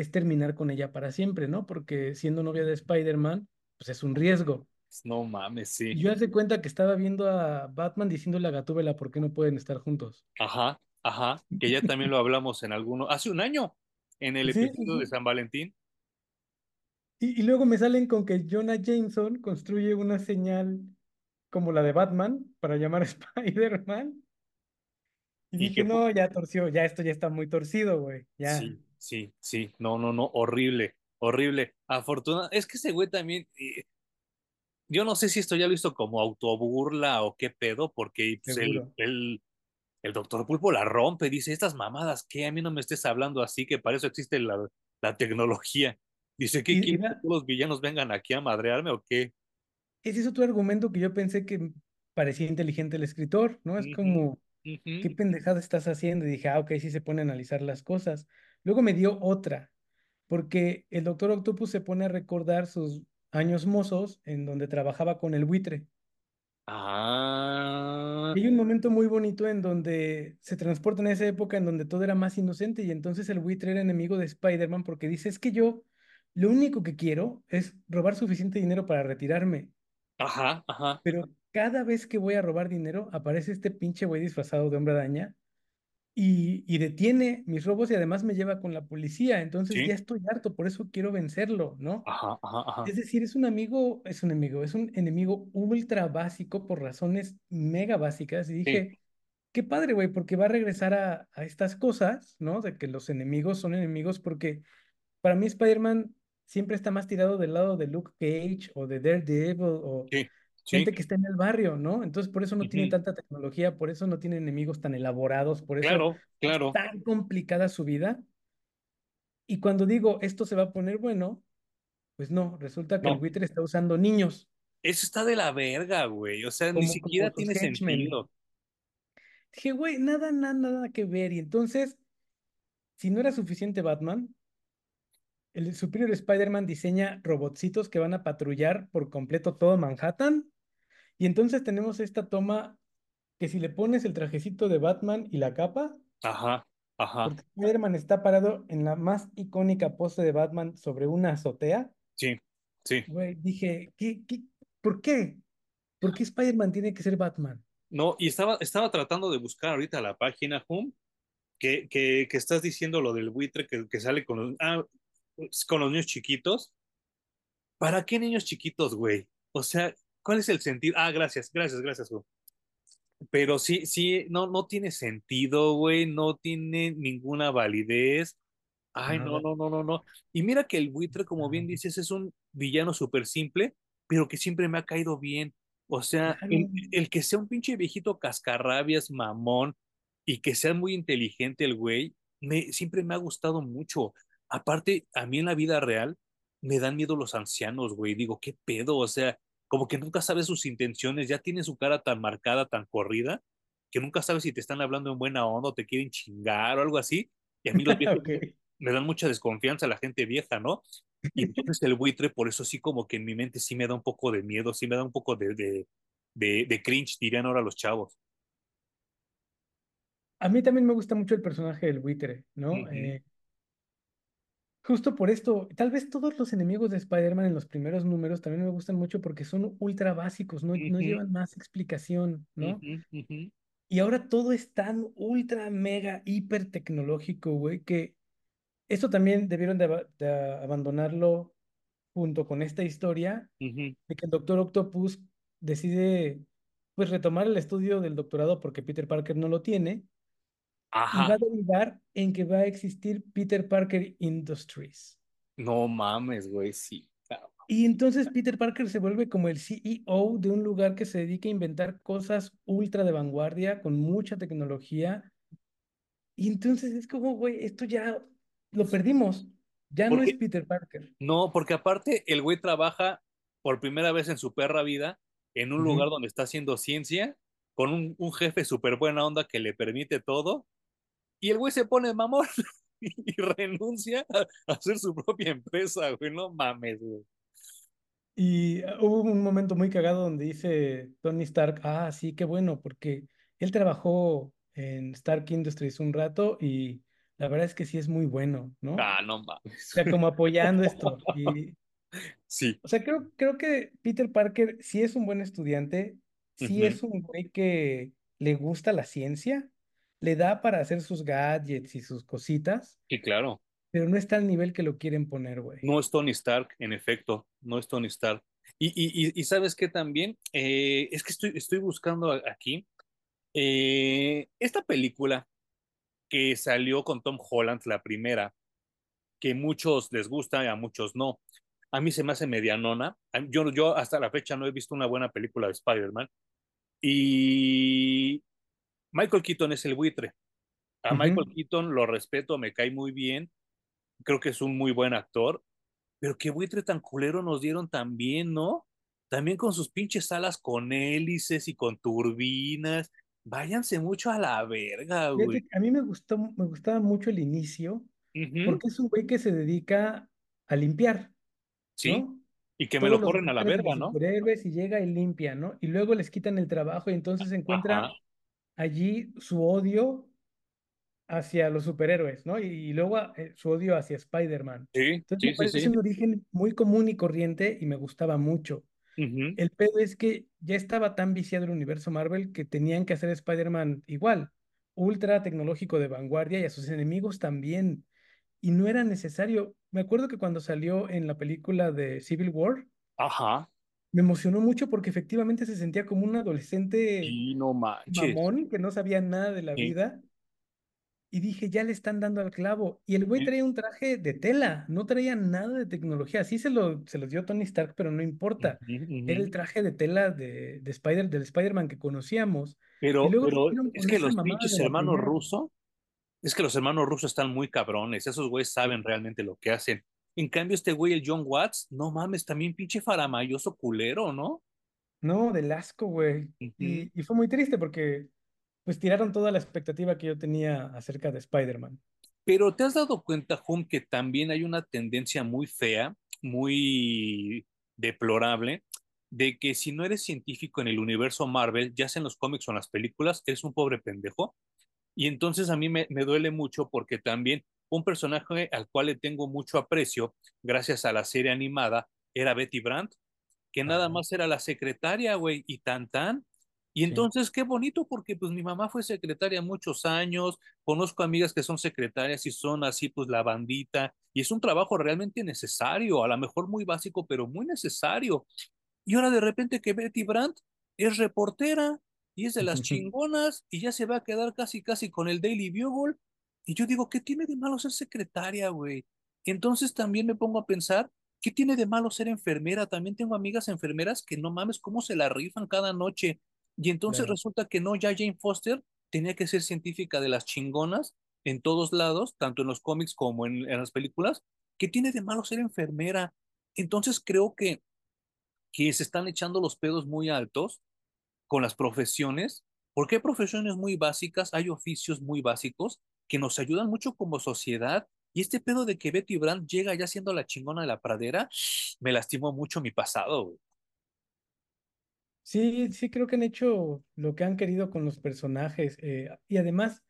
es terminar con ella para siempre, ¿no? Porque siendo novia de Spider-Man, pues es un riesgo. No mames, sí. Y yo hace cuenta que estaba viendo a Batman diciéndole a Gatúbela por qué no pueden estar juntos. Ajá, ajá. Que ya también lo hablamos en alguno, hace un año, en el Sí, sí, episodio de. San Valentín. Y, y luego me salen con que Jonah Jameson construye una señal como la de Batman para llamar a Spider-Man. Y Y que dije, no, ya torció, ya esto ya está muy torcido, güey. Ya. Sí, sí, sí, no, no, no, horrible, horrible. Afortunada, es que ese güey también, eh, yo no sé si esto ya lo hizo como autoburla o qué pedo, porque pues, el, el, el doctor Pulpo la rompe, dice, estas mamadas, ¿qué? A mí no me estés hablando así, que para eso existe la, la tecnología. Dice, ¿qué quieres que los villanos vengan aquí a madrearme o qué? ese es otro argumento que yo pensé que parecía inteligente el escritor, ¿no? Es como. ¿qué pendejada estás haciendo? Y dije, ah, ok, sí se pone a analizar las cosas. Luego me dio otra, porque el Doctor Octopus se pone a recordar sus años mozos en donde trabajaba con el buitre. Ah, Y hay un momento muy bonito en donde se transporta en esa época en donde todo era más inocente y entonces el buitre era enemigo de Spider-Man porque dice, es que yo lo único que quiero es robar suficiente dinero para retirarme, ajá, ajá, pero cada vez que voy a robar dinero aparece este pinche güey disfrazado de hombre araña y, y detiene mis robos y además me lleva con la policía, entonces sí, ya estoy harto, por eso quiero vencerlo, ¿no? ajá, ajá, ajá, Es decir, es un amigo, es un enemigo, es un enemigo ultra básico por razones mega básicas y sí, dije... Qué padre, güey, porque va a regresar a, a estas cosas, ¿no? De que los enemigos son enemigos, porque para mí Spider-Man siempre está más tirado del lado de Luke Cage o de Daredevil o sí, sí, gente que está en el barrio, ¿no? Entonces por eso no tiene ujú. tanta tecnología, por eso no tiene enemigos tan elaborados, por eso Claro, es tan complicada su vida. Y cuando digo esto se va a poner bueno, pues no, resulta que el buitre está usando niños Eso está de la verga, güey. O sea, ni siquiera tiene sentido. Dije, güey, nada, nada, nada que ver. Y entonces, si no era suficiente Batman, El Superior Spider-Man diseña robotcitos que van a patrullar por completo todo Manhattan. Y entonces tenemos esta toma que si le pones el trajecito de Batman y la capa, Ajá, ajá, porque Spider-Man está parado en la más icónica pose de Batman sobre una azotea, sí, sí. güey, dije, ¿qué, qué, por qué? ¿Por qué Spider-Man tiene que ser Batman? No, y estaba, estaba tratando de buscar ahorita la página, Home, que, que, que estás diciendo lo del buitre que, que sale con los, ah, con los niños chiquitos. ¿Para qué niños chiquitos, güey? O sea, ¿cuál es el sentido? Ah, gracias, gracias, gracias, güey. Pero sí, sí, no, no tiene sentido, güey, no tiene ninguna validez. Ay, no, no, no, no, no. Y mira que el buitre, como bien dices, es un villano súper simple, pero que siempre me ha caído bien. O sea, el, el que sea un pinche viejito cascarrabias, mamón, y que sea muy inteligente el güey, me, siempre me ha gustado mucho. Aparte, a mí en la vida real me dan miedo los ancianos, güey. Digo, ¿qué pedo? O sea, como que nunca sabes sus intenciones, ya tienen su cara tan marcada, tan corrida, que nunca sabes si te están hablando en buena onda o te quieren chingar o algo así. Y a mí los viejos me dan mucha desconfianza la gente vieja, ¿no? Y entonces el buitre, por eso sí como que en mi mente sí me da un poco de miedo, sí me da un poco de, de, de, de cringe, dirían ahora los chavos. A mí también me gusta mucho el personaje del buitre, ¿no? Eh, Justo por esto, tal vez todos los enemigos de Spider-Man en los primeros números también me gustan mucho porque son ultra básicos, no, no llevan más explicación, ¿no? Y ahora todo es tan ultra, mega, hiper tecnológico, güey, que esto también debieron de, de abandonarlo junto con esta historia de que el Doctor Octopus decide, pues, retomar el estudio del doctorado porque Peter Parker no lo tiene y va a derivar en que va a existir Peter Parker Industries. no mames, güey, sí. Y entonces Peter Parker se vuelve como el CEO de un lugar que se dedica a inventar cosas ultra de vanguardia, con mucha tecnología. Y entonces es como, güey, esto ya lo perdimos. Ya no es Peter Parker. no, porque aparte el güey trabaja por primera vez en su perra vida en un lugar donde está haciendo ciencia, con un, un jefe súper buena onda que le permite todo, y el güey se pone mamón y renuncia a, hacer su propia empresa, güey, no mames, güey. Y ah, hubo un momento muy cagado donde dice Tony Stark, ah, sí, qué bueno, porque él trabajó en Stark Industries un rato y la verdad es que sí es muy bueno, ¿no? O Ah, no mames. sea, como apoyando esto. Y, Sí. o sea, creo, creo que Peter Parker sí es un buen estudiante, sí es un güey que le gusta la ciencia, le da para hacer sus gadgets y sus cositas, Sí, claro. pero no está al nivel que lo quieren poner, güey. No es Tony Stark, en efecto, no es Tony Stark. Y, y, y, y sabes qué también, Eh, es que estoy, estoy buscando aquí, eh, esta película que salió con Tom Holland, la primera, que muchos les gusta y a muchos no. A mí se me hace medianona. A- Yo, yo hasta la fecha no he visto una buena película de Spider-Man. Y Michael Keaton es el buitre. A Michael. Keaton lo respeto, me cae muy bien. Creo que es un muy buen actor. Pero qué buitre tan culero nos dieron también, ¿no? También con sus pinches alas con hélices y con turbinas. Váyanse mucho a la verga, güey. A mí me gustó, me gustaba mucho el inicio, porque es un güey que se dedica a limpiar, sí. ¿no? Y que me lo corren a la verga, ¿no? superhéroes y llega y limpia, ¿no? Y luego les quitan el trabajo y entonces Ajá. encuentra allí su odio hacia los superhéroes, ¿no? Y, y luego eh, su odio hacia Spider-Man. Sí, Entonces me sí, sí, parece sí. un origen muy común y corriente y me gustaba mucho. El pedo es que ya estaba tan viciado el universo Marvel que tenían que hacer Spider-Man igual, ultra tecnológico de vanguardia y a sus enemigos también. Y no era necesario. Me acuerdo que cuando salió en la película de Civil War, Ajá. Me emocionó mucho porque efectivamente se sentía como un adolescente Y no manches. mamón que no sabía nada de la vida. Y dije, ya le están dando al clavo. Y el güey traía un traje de tela, no traía nada de tecnología. Sí se lo, se los dio Tony Stark, pero no importa. Era el traje de tela de, de Spider, del Spider-Man que conocíamos. Pero, es que los pinches hermanos rusos, es que los hermanos rusos están muy cabrones. Esos güeyes saben realmente lo que hacen. En cambio, este güey, el John Watts, no mames, también pinche faramayoso culero, ¿no? No, del asco, güey. Ujú. Y, y fue muy triste porque pues tiraron toda la expectativa que yo tenía acerca de Spider-Man. Pero ¿te has dado cuenta, Hum, que también hay una tendencia muy fea, muy deplorable, de que si no eres científico en el universo Marvel, ya sea en los cómics o en las películas, eres un pobre pendejo? Y entonces a mí me, me duele mucho porque también un personaje al cual le tengo mucho aprecio, gracias a la serie animada, era Betty Brandt que nada más era la secretaria, güey, y tan tan. Y sí, entonces qué bonito porque pues mi mamá fue secretaria muchos años, conozco amigas que son secretarias y son así pues la bandita, y es un trabajo realmente necesario, a lo mejor muy básico, pero muy necesario. Y ahora de repente que Betty Brandt es reportera y es de las chingonas y ya se va a quedar casi casi con el Daily Bugle. Y yo digo, ¿qué tiene de malo ser secretaria, güey? Entonces también me pongo a pensar, ¿qué tiene de malo ser enfermera? También tengo amigas enfermeras que no mames cómo se la rifan cada noche. Y entonces claro. resulta que no, ya Jane Foster tenía que ser científica de las chingonas en todos lados, tanto en los cómics como en, en las películas. ¿Qué tiene de malo ser enfermera? Entonces creo que que se están echando los pedos muy altos con las profesiones, porque hay profesiones muy básicas, hay oficios muy básicos que nos ayudan mucho como sociedad. Y este pedo de que Betty Brand llega ya siendo la chingona de la pradera, me lastimó mucho mi pasado, güey. Sí, sí creo que han hecho lo que han querido con los personajes. eh, y además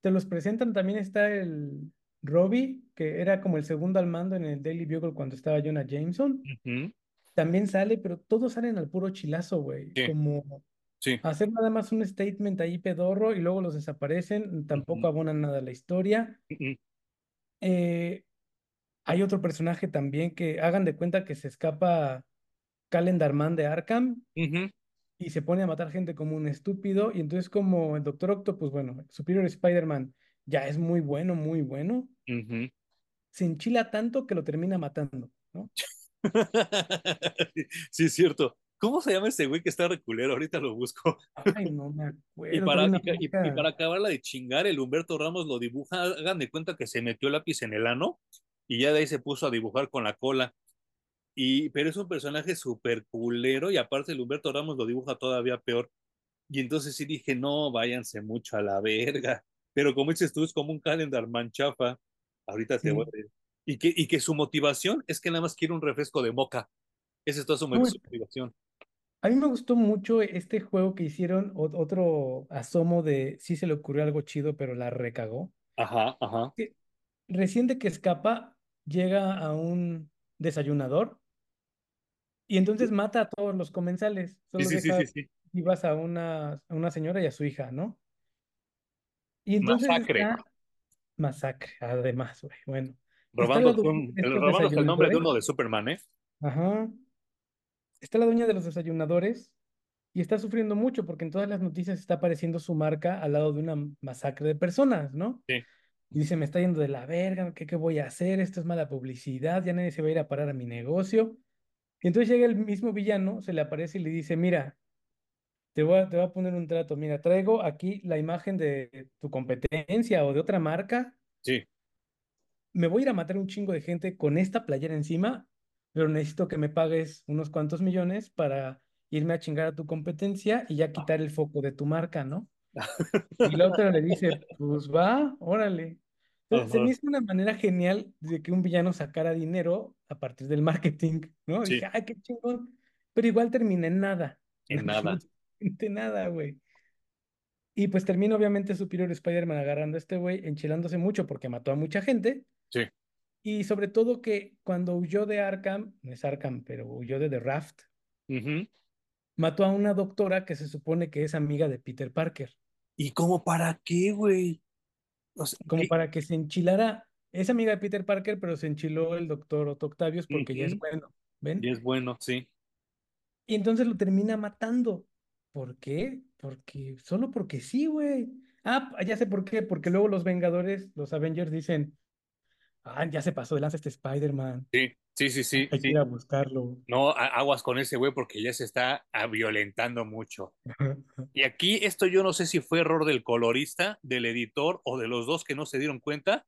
te los presentan, también está el Robbie, que era como el segundo al mando en el Daily Bugle cuando estaba Jonah Jameson. También sale, pero todos salen al puro chilazo, güey. Sí, Como sí. hacer nada más un statement ahí pedorro y luego los desaparecen, tampoco ujú, abonan nada a la historia. Eh, hay otro personaje también que hagan de cuenta que se escapa Calendar Man de Arkham y se pone a matar gente como un estúpido. Y entonces, como el Doctor Octopus, bueno, Superior Spider-Man ya es muy bueno, muy bueno, se enchila tanto que lo termina matando, ¿no? Sí, es cierto. ¿Cómo se llama ese güey que está reculero? Ahorita lo busco. Ay, no me acuerdo, para, y, para acabarla de chingar, el Humberto Ramos lo dibuja, hagan de cuenta que se metió el lápiz en el ano y ya de ahí se puso a dibujar con la cola. Y, pero es un personaje súper culero y aparte el Humberto Ramos lo dibuja todavía peor. Y entonces sí dije, no, váyanse mucho a la verga. Pero como dices tú, es como un calendar manchafa. Ahorita te voy a Sí, decir. Y que, y que su motivación es que nada más quiere un refresco de moca. Esa es toda su motivación. A mí me gustó mucho este juego que hicieron, otro asomo de sí se le ocurrió algo chido, pero la recagó. Ajá, ajá. Recién de que escapa, llega a un desayunador y entonces mata a todos los comensales. Sí, Solo sí, sí, sí, sí. vivas a una, a una señora y a su hija, ¿no? Y entonces Masacre. está masacre, además, güey. Bueno, dueña un, el- estos robándose el nombre de uno de Superman, ¿eh? Ajá. Está la dueña de los desayunadores y está sufriendo mucho porque en todas las noticias está apareciendo su marca al lado de una masacre de personas, ¿no? Sí. Y dice, me está yendo de la verga, ¿qué, qué voy a hacer? Esto es mala publicidad, ya nadie se va a ir a parar a mi negocio. Y entonces llega el mismo villano, se le aparece y le dice, mira, te voy a, te voy a poner un trato, mira, traigo aquí la imagen de tu competencia o de otra marca, Sí. me voy a ir a matar un chingo de gente con esta playera encima, pero necesito que me pagues unos cuantos millones para irme a chingar a tu competencia y ya quitar el foco de tu marca, ¿no? Y la otra le dice, pues va, órale. Entonces, se me hizo una manera genial de que un villano sacara dinero a partir del marketing, ¿no? Y Sí. dije, ay, qué chingón. Pero igual termina en nada, en En nada. absolutamente nada, güey. Y pues termina obviamente Superior Spider-Man agarrando a este güey, enchilándose mucho porque mató a mucha gente. Sí. Y sobre todo que cuando huyó de Arkham, no es Arkham, pero huyó de The Raft, mató a una doctora que se supone que es amiga de Peter Parker. ¿Y cómo para qué, güey? O sea, como ¿qué? para que se enchilara. Es amiga de Peter Parker, pero se enchiló el doctor Otto Octavius porque ya es bueno, Y ¿ven? es bueno, sí. Y entonces lo termina matando. ¿Por qué? Porque, solo porque sí, güey. Ah, ya sé por qué, porque luego los Vengadores, los Avengers dicen, ah, ya se pasó de lanza este Spider-Man, Sí, sí, sí, sí, hay que ir a buscarlo. No, aguas con ese güey porque ya se está ah, violentando mucho. Y aquí esto yo no sé si fue error del colorista, del editor o de los dos que no se dieron cuenta.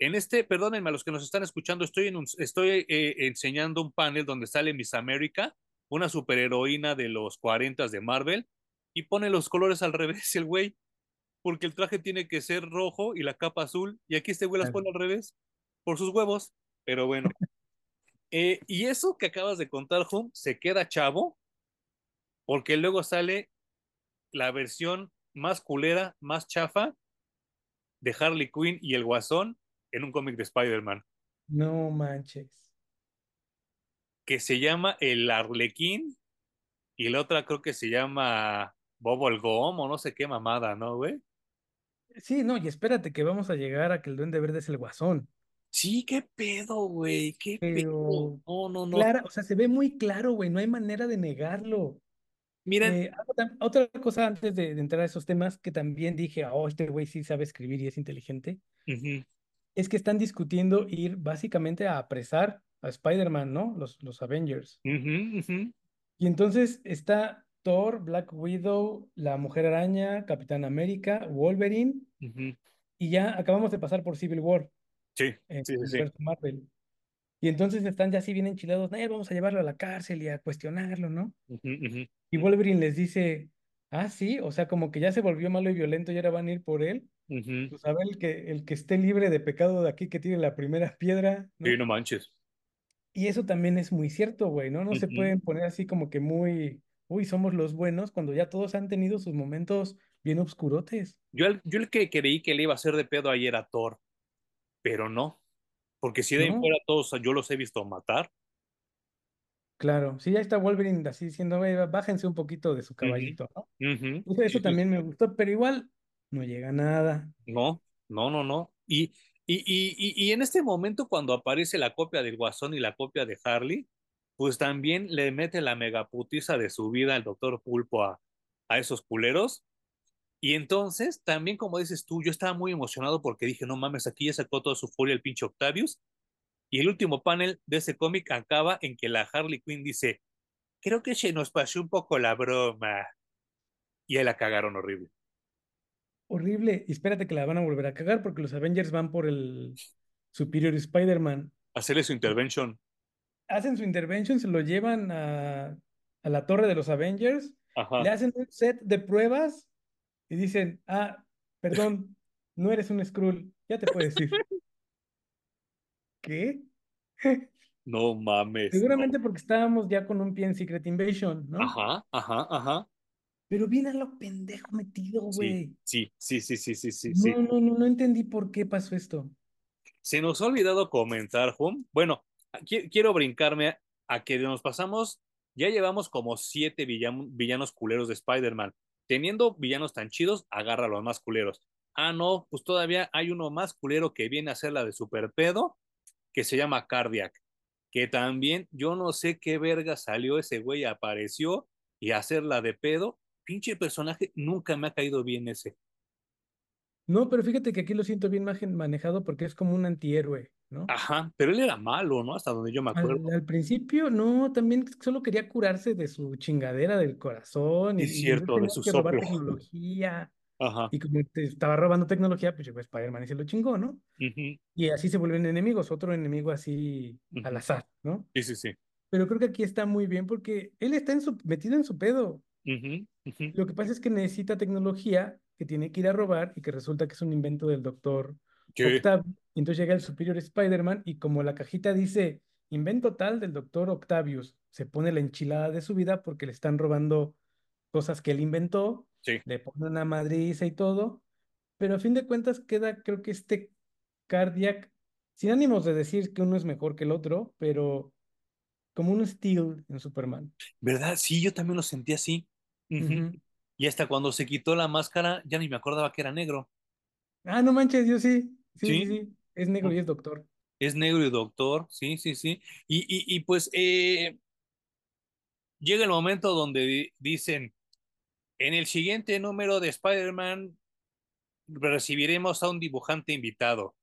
En este, perdónenme a los que nos están escuchando, estoy, en un, estoy eh, enseñando un panel donde sale Miss América, una superheroína de los 40 de Marvel, y pone los colores al revés el güey, porque el traje tiene que ser rojo y la capa azul, y aquí este güey las pone al revés, por sus huevos, pero bueno. Eh, y eso que acabas de contar, Hum, se queda chavo, porque luego sale la versión más culera, más chafa de Harley Quinn y el Guasón en un cómic de Spider-Man, No manches. que se llama El Arlequín y la otra creo que se llama Bubble Gum o no sé qué mamada, ¿no, güey? Sí, no, y espérate que vamos a llegar a que el Duende Verde es el Guasón. Sí, qué pedo, güey, qué pedo. Pero, No, no, no. clara, o sea, se ve muy claro, güey, no hay manera de negarlo. Miren, Eh, otra cosa antes de, de entrar a esos temas que también dije, oh, este güey sí sabe escribir y es inteligente, es que están discutiendo ir básicamente a apresar a Spider-Man, ¿no? Los, los Avengers. Y entonces está Thor, Black Widow, la Mujer Araña, Capitán América, Wolverine, y ya acabamos de pasar por Civil War Sí, en sí, sí, Marvel. Y entonces están ya así bien enchilados, "Eh, vamos a llevarlo a la cárcel y a cuestionarlo, ¿no? Y Wolverine les dice, ah, sí, o sea, como que ya se volvió malo y violento y ahora van a ir por él. ujú. Pues a ver, el que, el que esté libre de pecado de aquí, que tire la primera piedra, Sí, ¿no? no manches. Y eso también es muy cierto, güey, ¿no? No se pueden poner así como que muy, uy, somos los buenos, cuando ya todos han tenido sus momentos bien obscurotes. Yo el, yo el que creí que le iba a hacer de pedo ayer a Thor, pero no, porque si de ahí fuera todos yo los he visto matar. Claro, sí, ya está Wolverine así diciendo, "Güey, bájense un poquito de su caballito, ¿no? Eso, también me gustó, pero igual no llega nada. No, no, no, no. Y, y, y, y, en este momento, cuando aparece la copia del Guasón y la copia de Harley, pues también le mete la megaputiza de su vida el doctor Pulpo a, a esos culeros. Y entonces, también como dices tú, yo estaba muy emocionado porque dije, no mames, aquí ya sacó toda su furia el pinche Octavius. Y el último panel de ese cómic acaba en que la Harley Quinn dice, creo que se nos pasó un poco la broma. Y ahí la cagaron horrible. Horrible. Y espérate que la van a volver a cagar porque los Avengers van por el Superior Spider-Man. Hacerle su intervention. Hacen su intervention, se lo llevan a, a la torre de los Avengers, Ajá. le hacen un set de pruebas y dicen, ah, perdón, no eres un Skrull, ya te puedes ir. ¿Qué? No mames, no. Seguramente porque estábamos ya con un pie en Secret Invasion, ¿no? Ajá, ajá, ajá. Pero bien a lo pendejo metido, güey. sí, sí, sí, sí, sí, sí, sí. No, no, no, no entendí por qué pasó esto. Se nos ha olvidado comentar, Hum. Bueno, qui- quiero brincarme a, a que nos pasamos, ya llevamos como siete villan- villanos culeros de Spider-Man. Teniendo villanos tan chidos, agarra a los más culeros. Ah, no, pues todavía hay uno más culero que viene a ser la de Super Pedo, que se llama Cardiac. Que también, yo no sé qué verga salió ese güey, apareció y a hacer la de pedo. Pinche personaje, nunca me ha caído bien ese. No, pero fíjate que aquí lo siento bien manejado porque es como un antihéroe, ¿no? Ajá, pero él era malo, ¿no? Hasta donde yo me acuerdo. al principio, no, también solo quería curarse de su chingadera del corazón y, Es y entonces cierto, de su que robar soplo. tecnología Ajá. y como te estaba robando tecnología, pues llegó Spider-Man y se lo chingó, ¿no? Y así se vuelven enemigos, otro enemigo así al azar, ¿no? Sí, sí, sí. Pero creo que aquí está muy bien porque él está en su, metido en su pedo. Lo que pasa es que necesita tecnología que tiene que ir a robar y que resulta que es un invento del doctor Sí, Octavio. Entonces llega el Superior Spider-Man y como la cajita dice invento tal del doctor Octavius, se pone la enchilada de su vida porque le están robando cosas que él inventó, sí. le pone una madriza y todo, pero a fin de cuentas queda, creo que este Cardiac, sin ánimos de decir que uno es mejor que el otro, pero como un Steel en Superman. ¿Verdad? Sí, yo también lo sentí así. Y hasta cuando se quitó la máscara, ya ni me acordaba que era negro. Ah, no manches, yo sí. Sí, sí. Es negro y es doctor. es negro y doctor. Sí, sí, sí. Y, y, y pues eh, llega el momento donde di- dicen, en el siguiente número de Spider-Man recibiremos a un dibujante invitado.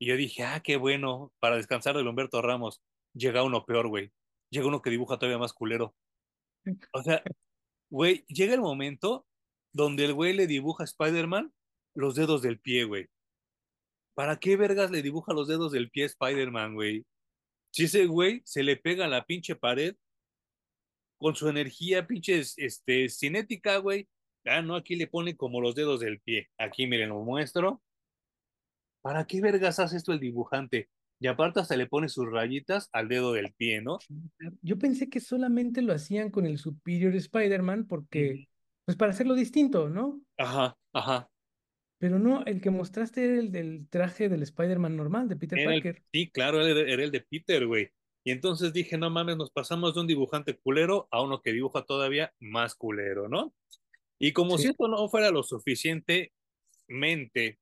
Y yo dije, ah, qué bueno, para descansar del Humberto Ramos. Llega uno peor, güey. Llega uno que dibuja todavía más culero. O sea, güey, llega el momento donde el güey le dibuja a Spider-Man los dedos del pie, güey. ¿Para qué vergas le dibuja los dedos del pie a Spider-Man, güey? Si ese güey se le pega a la pinche pared con su energía pinche este, cinética, güey. Ah, no, aquí le pone como los dedos del pie. Aquí, miren, lo muestro. ¿Para qué vergas hace esto el dibujante? Y aparte hasta le pone sus rayitas al dedo del pie, ¿no? Yo pensé que solamente lo hacían con el Superior Spider-Man porque, pues para hacerlo distinto, ¿no? Ajá, ajá. Pero no, el que mostraste era el del traje del Spider-Man normal, de Peter Era el, Parker. sí, claro, era, era el de Peter, güey. Y entonces dije, no mames, nos pasamos de un dibujante culero a uno que dibuja todavía más culero, ¿no? Y como si esto no fuera lo suficientemente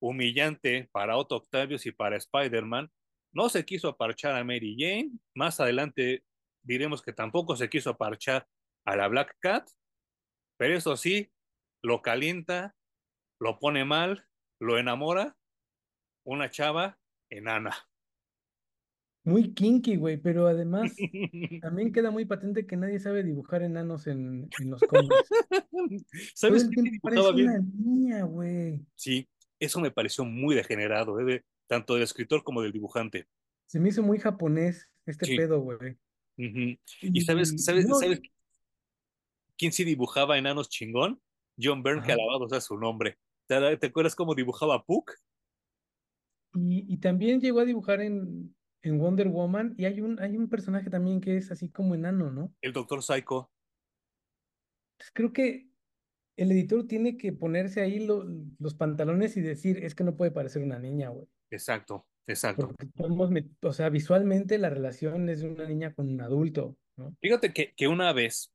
humillante para Otto Octavius y para Spider-Man, no se quiso aparchar a Mary Jane. Más adelante diremos que tampoco se quiso aparchar a la Black Cat, pero eso sí, lo calienta, lo pone mal, lo enamora una chava enana. Muy kinky, güey, pero además también queda muy patente que nadie sabe dibujar enanos en, en los cómics. ¿Sabes qué dibujaba parece una bien? niña, güey. Sí, eso me pareció muy degenerado, ¿eh? de- tanto del escritor como del dibujante. Se me hizo muy japonés este Sí. pedo, güey. ¿Y sabes, Y sabes, no, sabes quién sí dibujaba enanos chingón? John Byrne, que alabado sea su nombre. ¿Te, te acuerdas cómo dibujaba Puck? Y, y también llegó a dibujar en, en Wonder Woman y hay un, hay un personaje también que es así como enano, ¿no? El Doctor Psycho. Entonces creo que el editor tiene que ponerse ahí lo- los pantalones y decir, es que no puede parecer una niña, güey. Exacto, exacto. Porque estamos, met- o sea, visualmente la relación es de una niña con un adulto, ¿no? Fíjate que, que una vez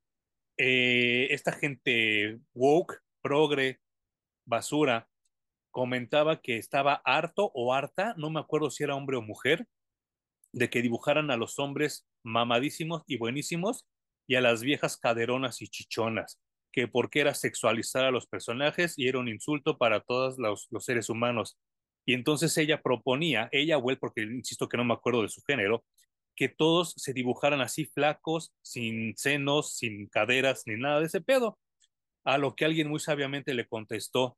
eh, esta gente woke, progre, basura, comentaba que estaba harto o harta, no me acuerdo si era hombre o mujer, de que dibujaran a los hombres mamadísimos y buenísimos y a las viejas caderonas y chichonas, que porque era sexualizar a los personajes y era un insulto para todos los, los seres humanos. Y entonces ella proponía, ella o porque insisto que no me acuerdo de su género, que todos se dibujaran así flacos, sin senos, sin caderas, ni nada de ese pedo. A lo que alguien muy sabiamente le contestó,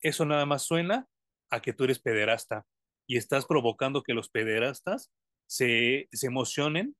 eso nada más suena a que tú eres pederasta y estás provocando que los pederastas se, se emocionen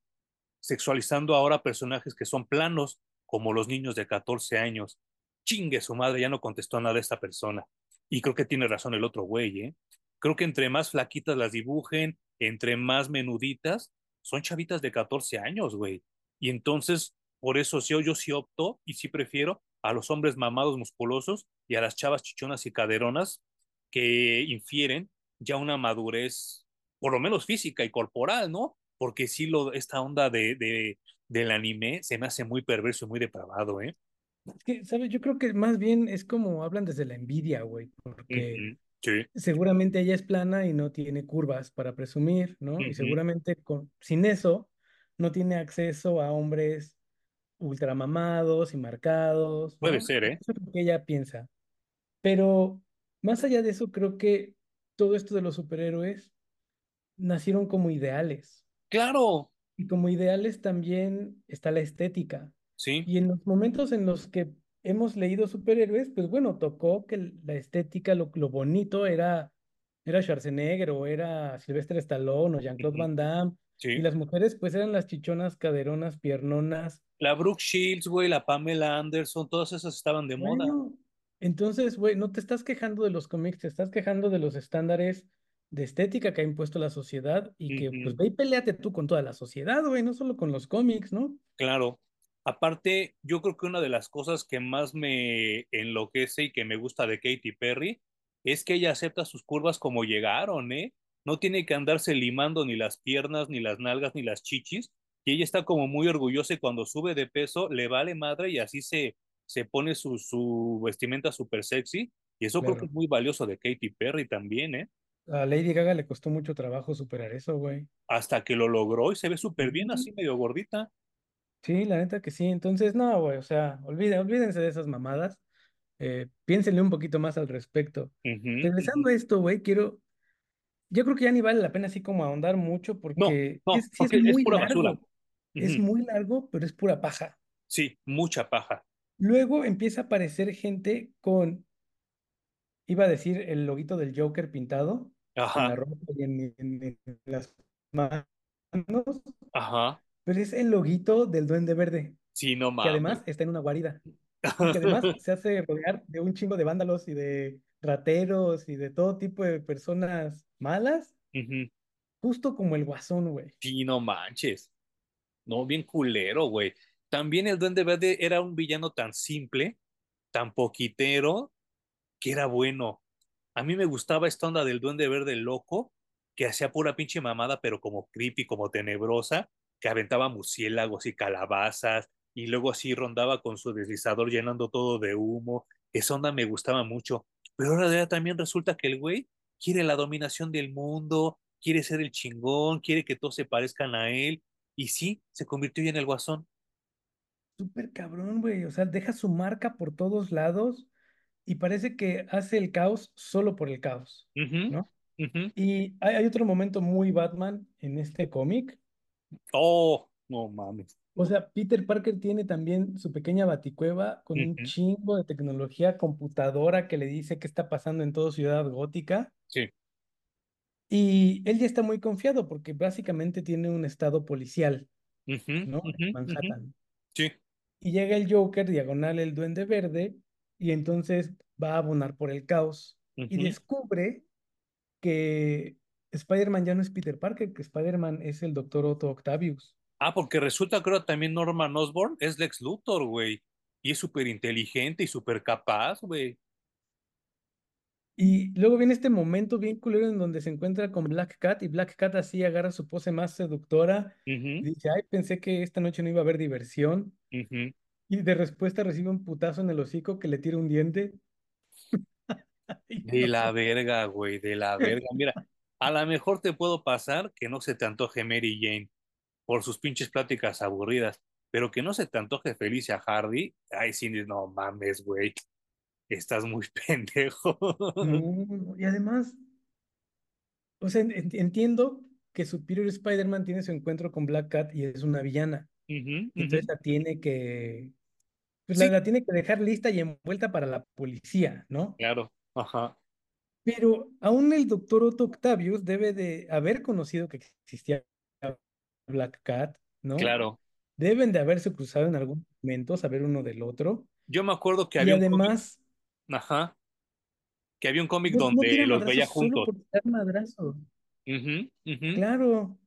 sexualizando ahora personajes que son planos, como los niños de 14 años. Chingue su madre, ya no contestó nada esta persona. Y creo que tiene razón el otro güey, ¿eh? Creo que entre más flaquitas las dibujen, entre más menuditas, son chavitas de 14 años, güey. Y entonces, por eso sí, yo sí opto y sí prefiero a los hombres mamados musculosos y a las chavas chichonas y caderonas que infieren ya una madurez, por lo menos física y corporal, ¿no? Porque sí, lo, esta onda de, de, del anime se me hace muy perverso y muy depravado, ¿eh? Es que, ¿sabes? Yo creo que más bien es como hablan desde la envidia, güey, porque Sí. seguramente ella es plana y no tiene curvas para presumir, ¿no? Y seguramente con, sin eso no tiene acceso a hombres ultramamados y marcados, Puede ¿no? ser, ¿eh? Eso es lo que ella piensa. Pero más allá de eso, creo que todo esto de los superhéroes nacieron como ideales. Claro, Y como ideales también está la estética. sí. Y en los momentos en los que hemos leído superhéroes, pues bueno, tocó que la estética, lo, lo bonito era, era Schwarzenegger o era Sylvester Stallone o Jean-Claude Ujú, Van Damme. Y Sí. las mujeres, pues eran las chichonas, caderonas, piernonas. La Brooke Shields, güey, la Pamela Anderson, todas esas estaban de moda. Entonces, güey, no te estás quejando de los cómics, te estás quejando de los estándares de estética que ha impuesto la sociedad y que, pues ve y peleate tú con toda la sociedad, güey, no solo con los cómics, ¿no? Claro. Aparte, yo creo que una de las cosas que más me enloquece y que me gusta de Katy Perry es que ella acepta sus curvas como llegaron, ¿eh? No tiene que andarse limando ni las piernas, ni las nalgas, ni las chichis. Y ella está como muy orgullosa y cuando sube de peso le vale madre y así se, se pone su, su vestimenta súper sexy. Y eso creo que es muy valioso de Katy Perry también, ¿eh? A Lady Gaga le costó mucho trabajo superar eso, güey. Hasta que lo logró y se ve súper bien así, medio gordita. Sí, la neta que sí. Entonces, no, güey, o sea, olviden, olvídense de esas mamadas. Eh, piénsenle un poquito más al respecto. Ujú. Regresando a esto, güey, quiero, yo creo que ya ni vale la pena así como ahondar mucho porque no, es, sí es porque es muy pura basura. Es muy largo, pero es pura paja. Sí, mucha paja. Luego empieza a aparecer gente con, iba a decir, el loguito del Joker pintado en la Ajá, ropa y en, en- en las manos, ajá. pero es el loguito del Duende Verde, Sí, no que mames. además está en una guarida y que además se hace rodear de un chingo de vándalos y de rateros y de todo tipo de personas malas, justo como el Guasón, güey. Sí, no manches. No, bien culero, güey. También el Duende Verde era un villano tan simple, tan poquitero, que era bueno. A mí me gustaba esta onda del Duende Verde loco, que hacía pura pinche mamada, pero como creepy, como tenebrosa, que aventaba murciélagos y calabazas, y luego así rondaba con su deslizador llenando todo de humo. Esa onda me gustaba mucho. Pero ahora también resulta que el güey quiere la dominación del mundo, quiere ser el chingón, quiere que todos se parezcan a él, y sí, se convirtió ya en el guasón. Súper cabrón, güey. O sea, deja su marca por todos lados y parece que hace el caos solo por el caos, ¿no? Y hay, hay otro momento muy Batman en este cómic. Oh, no mames. O sea, Peter Parker tiene también su pequeña baticueva con un chingo de tecnología computadora que le dice qué está pasando en toda Ciudad Gótica. Sí. Y él ya está muy confiado porque básicamente tiene un estado policial, ¿no? En ujú, ujú. Manhattan. Sí. Y llega el Joker, diagonal el Duende Verde, y entonces va a abonar por el caos. Y descubre que Spider-Man ya no es Peter Parker, que Spider-Man es el Doctor Otto Octavius. Ah, porque resulta, creo, también Norman Osborn es Lex Luthor, güey. Y es súper inteligente y súper capaz, güey. Y luego viene este momento bien culero en donde se encuentra con Black Cat y Black Cat así agarra su pose más seductora dice, ay, pensé que esta noche no iba a haber diversión. Y de respuesta recibe un putazo en el hocico que le tira un diente. De la verga, güey, de la verga. Mira, a lo mejor te puedo pasar que no se te antoje Mary Jane por sus pinches pláticas aburridas, pero que no se te antoje Felicia Hardy. Ay, sí, no mames, güey. Estás muy pendejo. No, y además, o sea, en- en- entiendo que Superior Spider-Man tiene su encuentro con Black Cat y es una villana. Y entonces la tiene que, pues la, Sí, la tiene que dejar lista y envuelta para la policía, ¿no? claro. Ajá, Pero aún el doctor Otto Octavius debe de haber conocido que existía Black Cat, ¿no? claro. Deben de haberse cruzado en algún momento, saber uno del otro. Yo me acuerdo que Y había cómic, además, ajá, que había un cómic no, donde los veía madrazos solo juntos. por tirar madrazos. Ujú, ujú. Claro.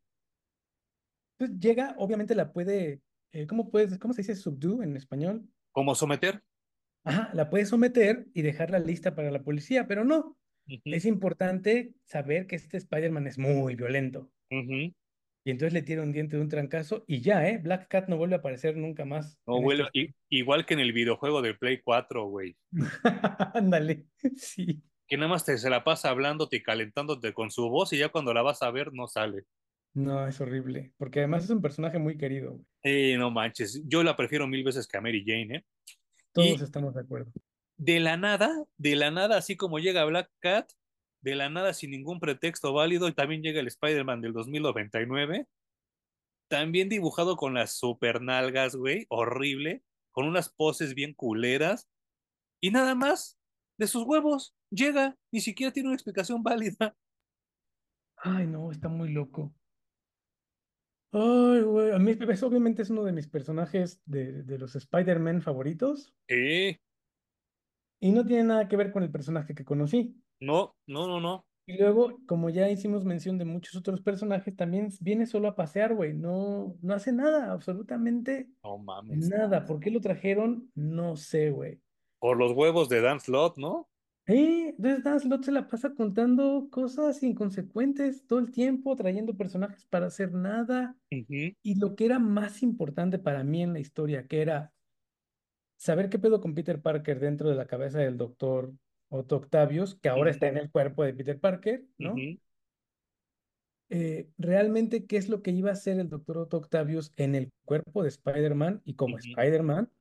Entonces llega, obviamente la puede, eh, ¿cómo puedes, cómo se dice subdue en español? ¿Cómo someter? Ajá, la puede someter y dejarla lista para la policía, pero no. Es importante saber que este Spider-Man es muy violento. Y entonces le tira un diente de un trancazo y ya, ¿eh? Black Cat no vuelve a aparecer nunca más No, vuelve, historia. igual que en el videojuego de Play 4, güey. Ándale, sí. Que nada más te, se la pasa hablándote y calentándote con su voz y ya cuando la vas a ver no sale. No, es horrible, porque además es un personaje muy querido. güey. Eh, no manches, yo la prefiero mil veces que a Mary Jane, ¿eh? Todos Y estamos de acuerdo. de la nada, de la nada, así como llega Black Cat, de la nada sin ningún pretexto válido, y también llega el Spider-Man del 2099, también dibujado con las super nalgas, güey, horrible, con unas poses bien culeras, y nada más, de sus huevos, llega, ni siquiera tiene una explicación válida. Ay, no, está muy loco. Ay, güey, a mí es, obviamente es uno de mis personajes de, de los Spider-Man favoritos Eh, y no tiene nada que ver con el personaje que conocí. No, no, no, no, Y luego, como ya hicimos mención de muchos otros personajes, también viene solo a pasear, güey. No, no hace nada, absolutamente no mames. nada. ¿Por qué lo trajeron? No sé, güey. Por los huevos de Dan Slott, ¿no? Eh, entonces Dan Slott se la pasa contando cosas inconsecuentes todo el tiempo, trayendo personajes para hacer nada. Y lo que era más importante para mí en la historia, que era saber qué pedo con Peter Parker dentro de la cabeza del doctor Otto Octavius, que ahora está en el cuerpo de Peter Parker, ¿no? Eh, realmente, ¿qué es lo que iba a hacer el doctor Otto Octavius en el cuerpo de Spider-Man y como ujú, Spider-Man?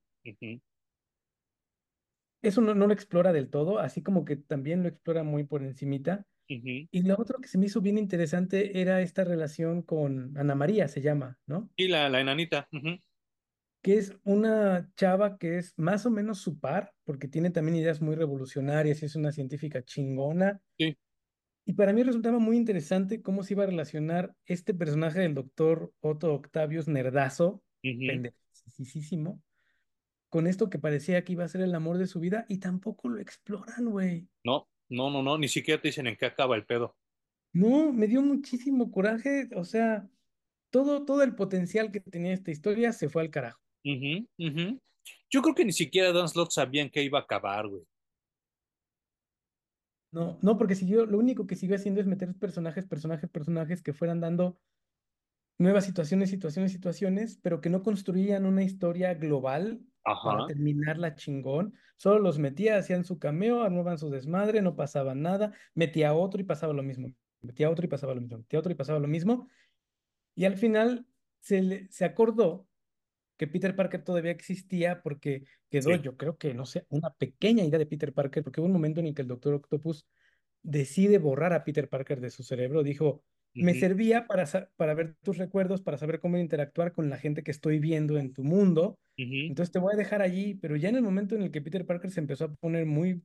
Eso no, no lo explora del todo, así como que también lo explora muy por encimita. Y lo otro que se me hizo bien interesante era esta relación con Ana María, se llama, ¿no? Y la, la enanita. Que es una chava que es más o menos su par, porque tiene también ideas muy revolucionarias y es una científica chingona. Sí. Y para mí resultaba muy interesante cómo se iba a relacionar este personaje del doctor Otto Octavius Nerdazo, ujú. pendejísimo, con esto que parecía que iba a ser el amor de su vida y tampoco lo exploran, güey. No, no, no, no, ni siquiera te dicen en qué acaba el pedo. No, me dio muchísimo coraje, o sea, todo, todo el potencial que tenía esta historia se fue al carajo. Yo creo que ni siquiera Dan Slott sabía en qué iba a acabar, güey. No, no, porque siguió, lo único que siguió haciendo es meter personajes, personajes, personajes que fueran dando nuevas situaciones, situaciones, situaciones, pero que no construían una historia global para Ajá. terminarla chingón. Solo los metía, hacían su cameo, armaban su desmadre, no pasaba nada, metía a otro y pasaba lo mismo, metía a otro y pasaba lo mismo, metía a otro y pasaba lo mismo. Y al final se, le- se acordó que Peter Parker todavía existía porque quedó, Sí. yo creo que, no sé, una pequeña idea de Peter Parker, porque hubo un momento en el que el Doctor Octopus decide borrar a Peter Parker de su cerebro. Dijo, me Ujú, servía para, para ver tus recuerdos, para saber cómo interactuar con la gente que estoy viendo en tu mundo. ujú. Entonces te voy a dejar allí, pero ya en el momento en el que Peter Parker se empezó a poner muy,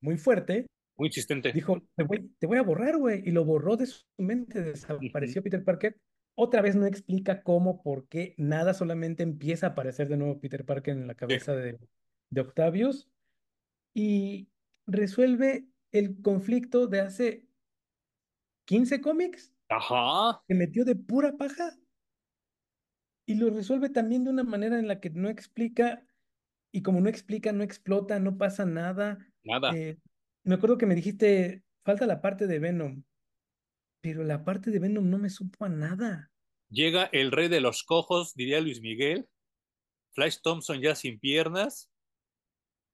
muy fuerte, Muy insistente. Dijo, te voy, te voy a borrar, güey. Y lo borró de su mente, desapareció Peter Parker. Otra vez no explica cómo, por qué, nada, solamente empieza a aparecer de nuevo Peter Parker en la Sí. cabeza de, de Octavius y resuelve el conflicto de hace 15 cómics Ajá. que metió de pura paja y lo resuelve también de una manera en la que no explica y como no explica, no explota, no pasa nada. Nada. Eh, me acuerdo que me dijiste, falta la parte de Venom. Pero la parte de Venom no me supo a nada. Llega el rey de los cojos, diría Luis Miguel. Flash Thompson ya sin piernas,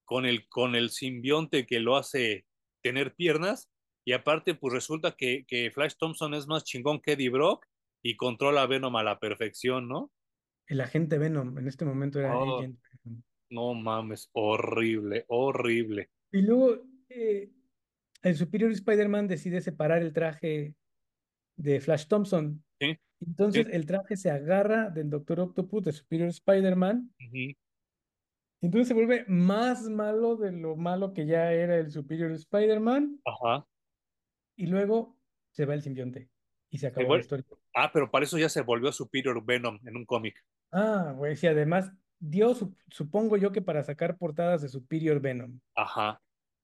con el, con el simbionte que lo hace tener piernas. Y aparte, pues resulta que, que Flash Thompson es más chingón que Eddie Brock y controla a Venom a la perfección, ¿no? El agente Venom en este momento era Oh, Agent Venom. no mames, horrible, horrible. Y luego eh, el Superior Spider-Man decide separar el traje de Flash Thompson. Sí, sí. Entonces el traje se agarra del Doctor Octopus, de Superior Spider-Man. y Entonces se vuelve más malo de lo malo que ya era el Superior Spider-Man. Ajá. Y luego se va el simbionte. Y se Se acabó la historia. Ah, pero para eso ya se volvió Superior Venom en un cómic. Ah, güey, sí, además dio, su- supongo yo que para sacar portadas de Superior Venom. Ajá.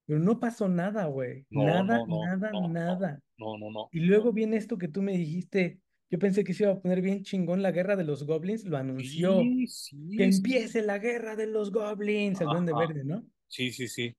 Pero no pasó nada, güey. No, Nada, no, no, nada, nada. no, no, no. Y luego viene esto que tú me dijiste, Yo pensé que se iba a poner bien chingón la guerra de los goblins, lo anunció. Sí, Que sí, empiece la guerra de los goblins, el Duende. Verde, ¿no? Sí, sí, sí.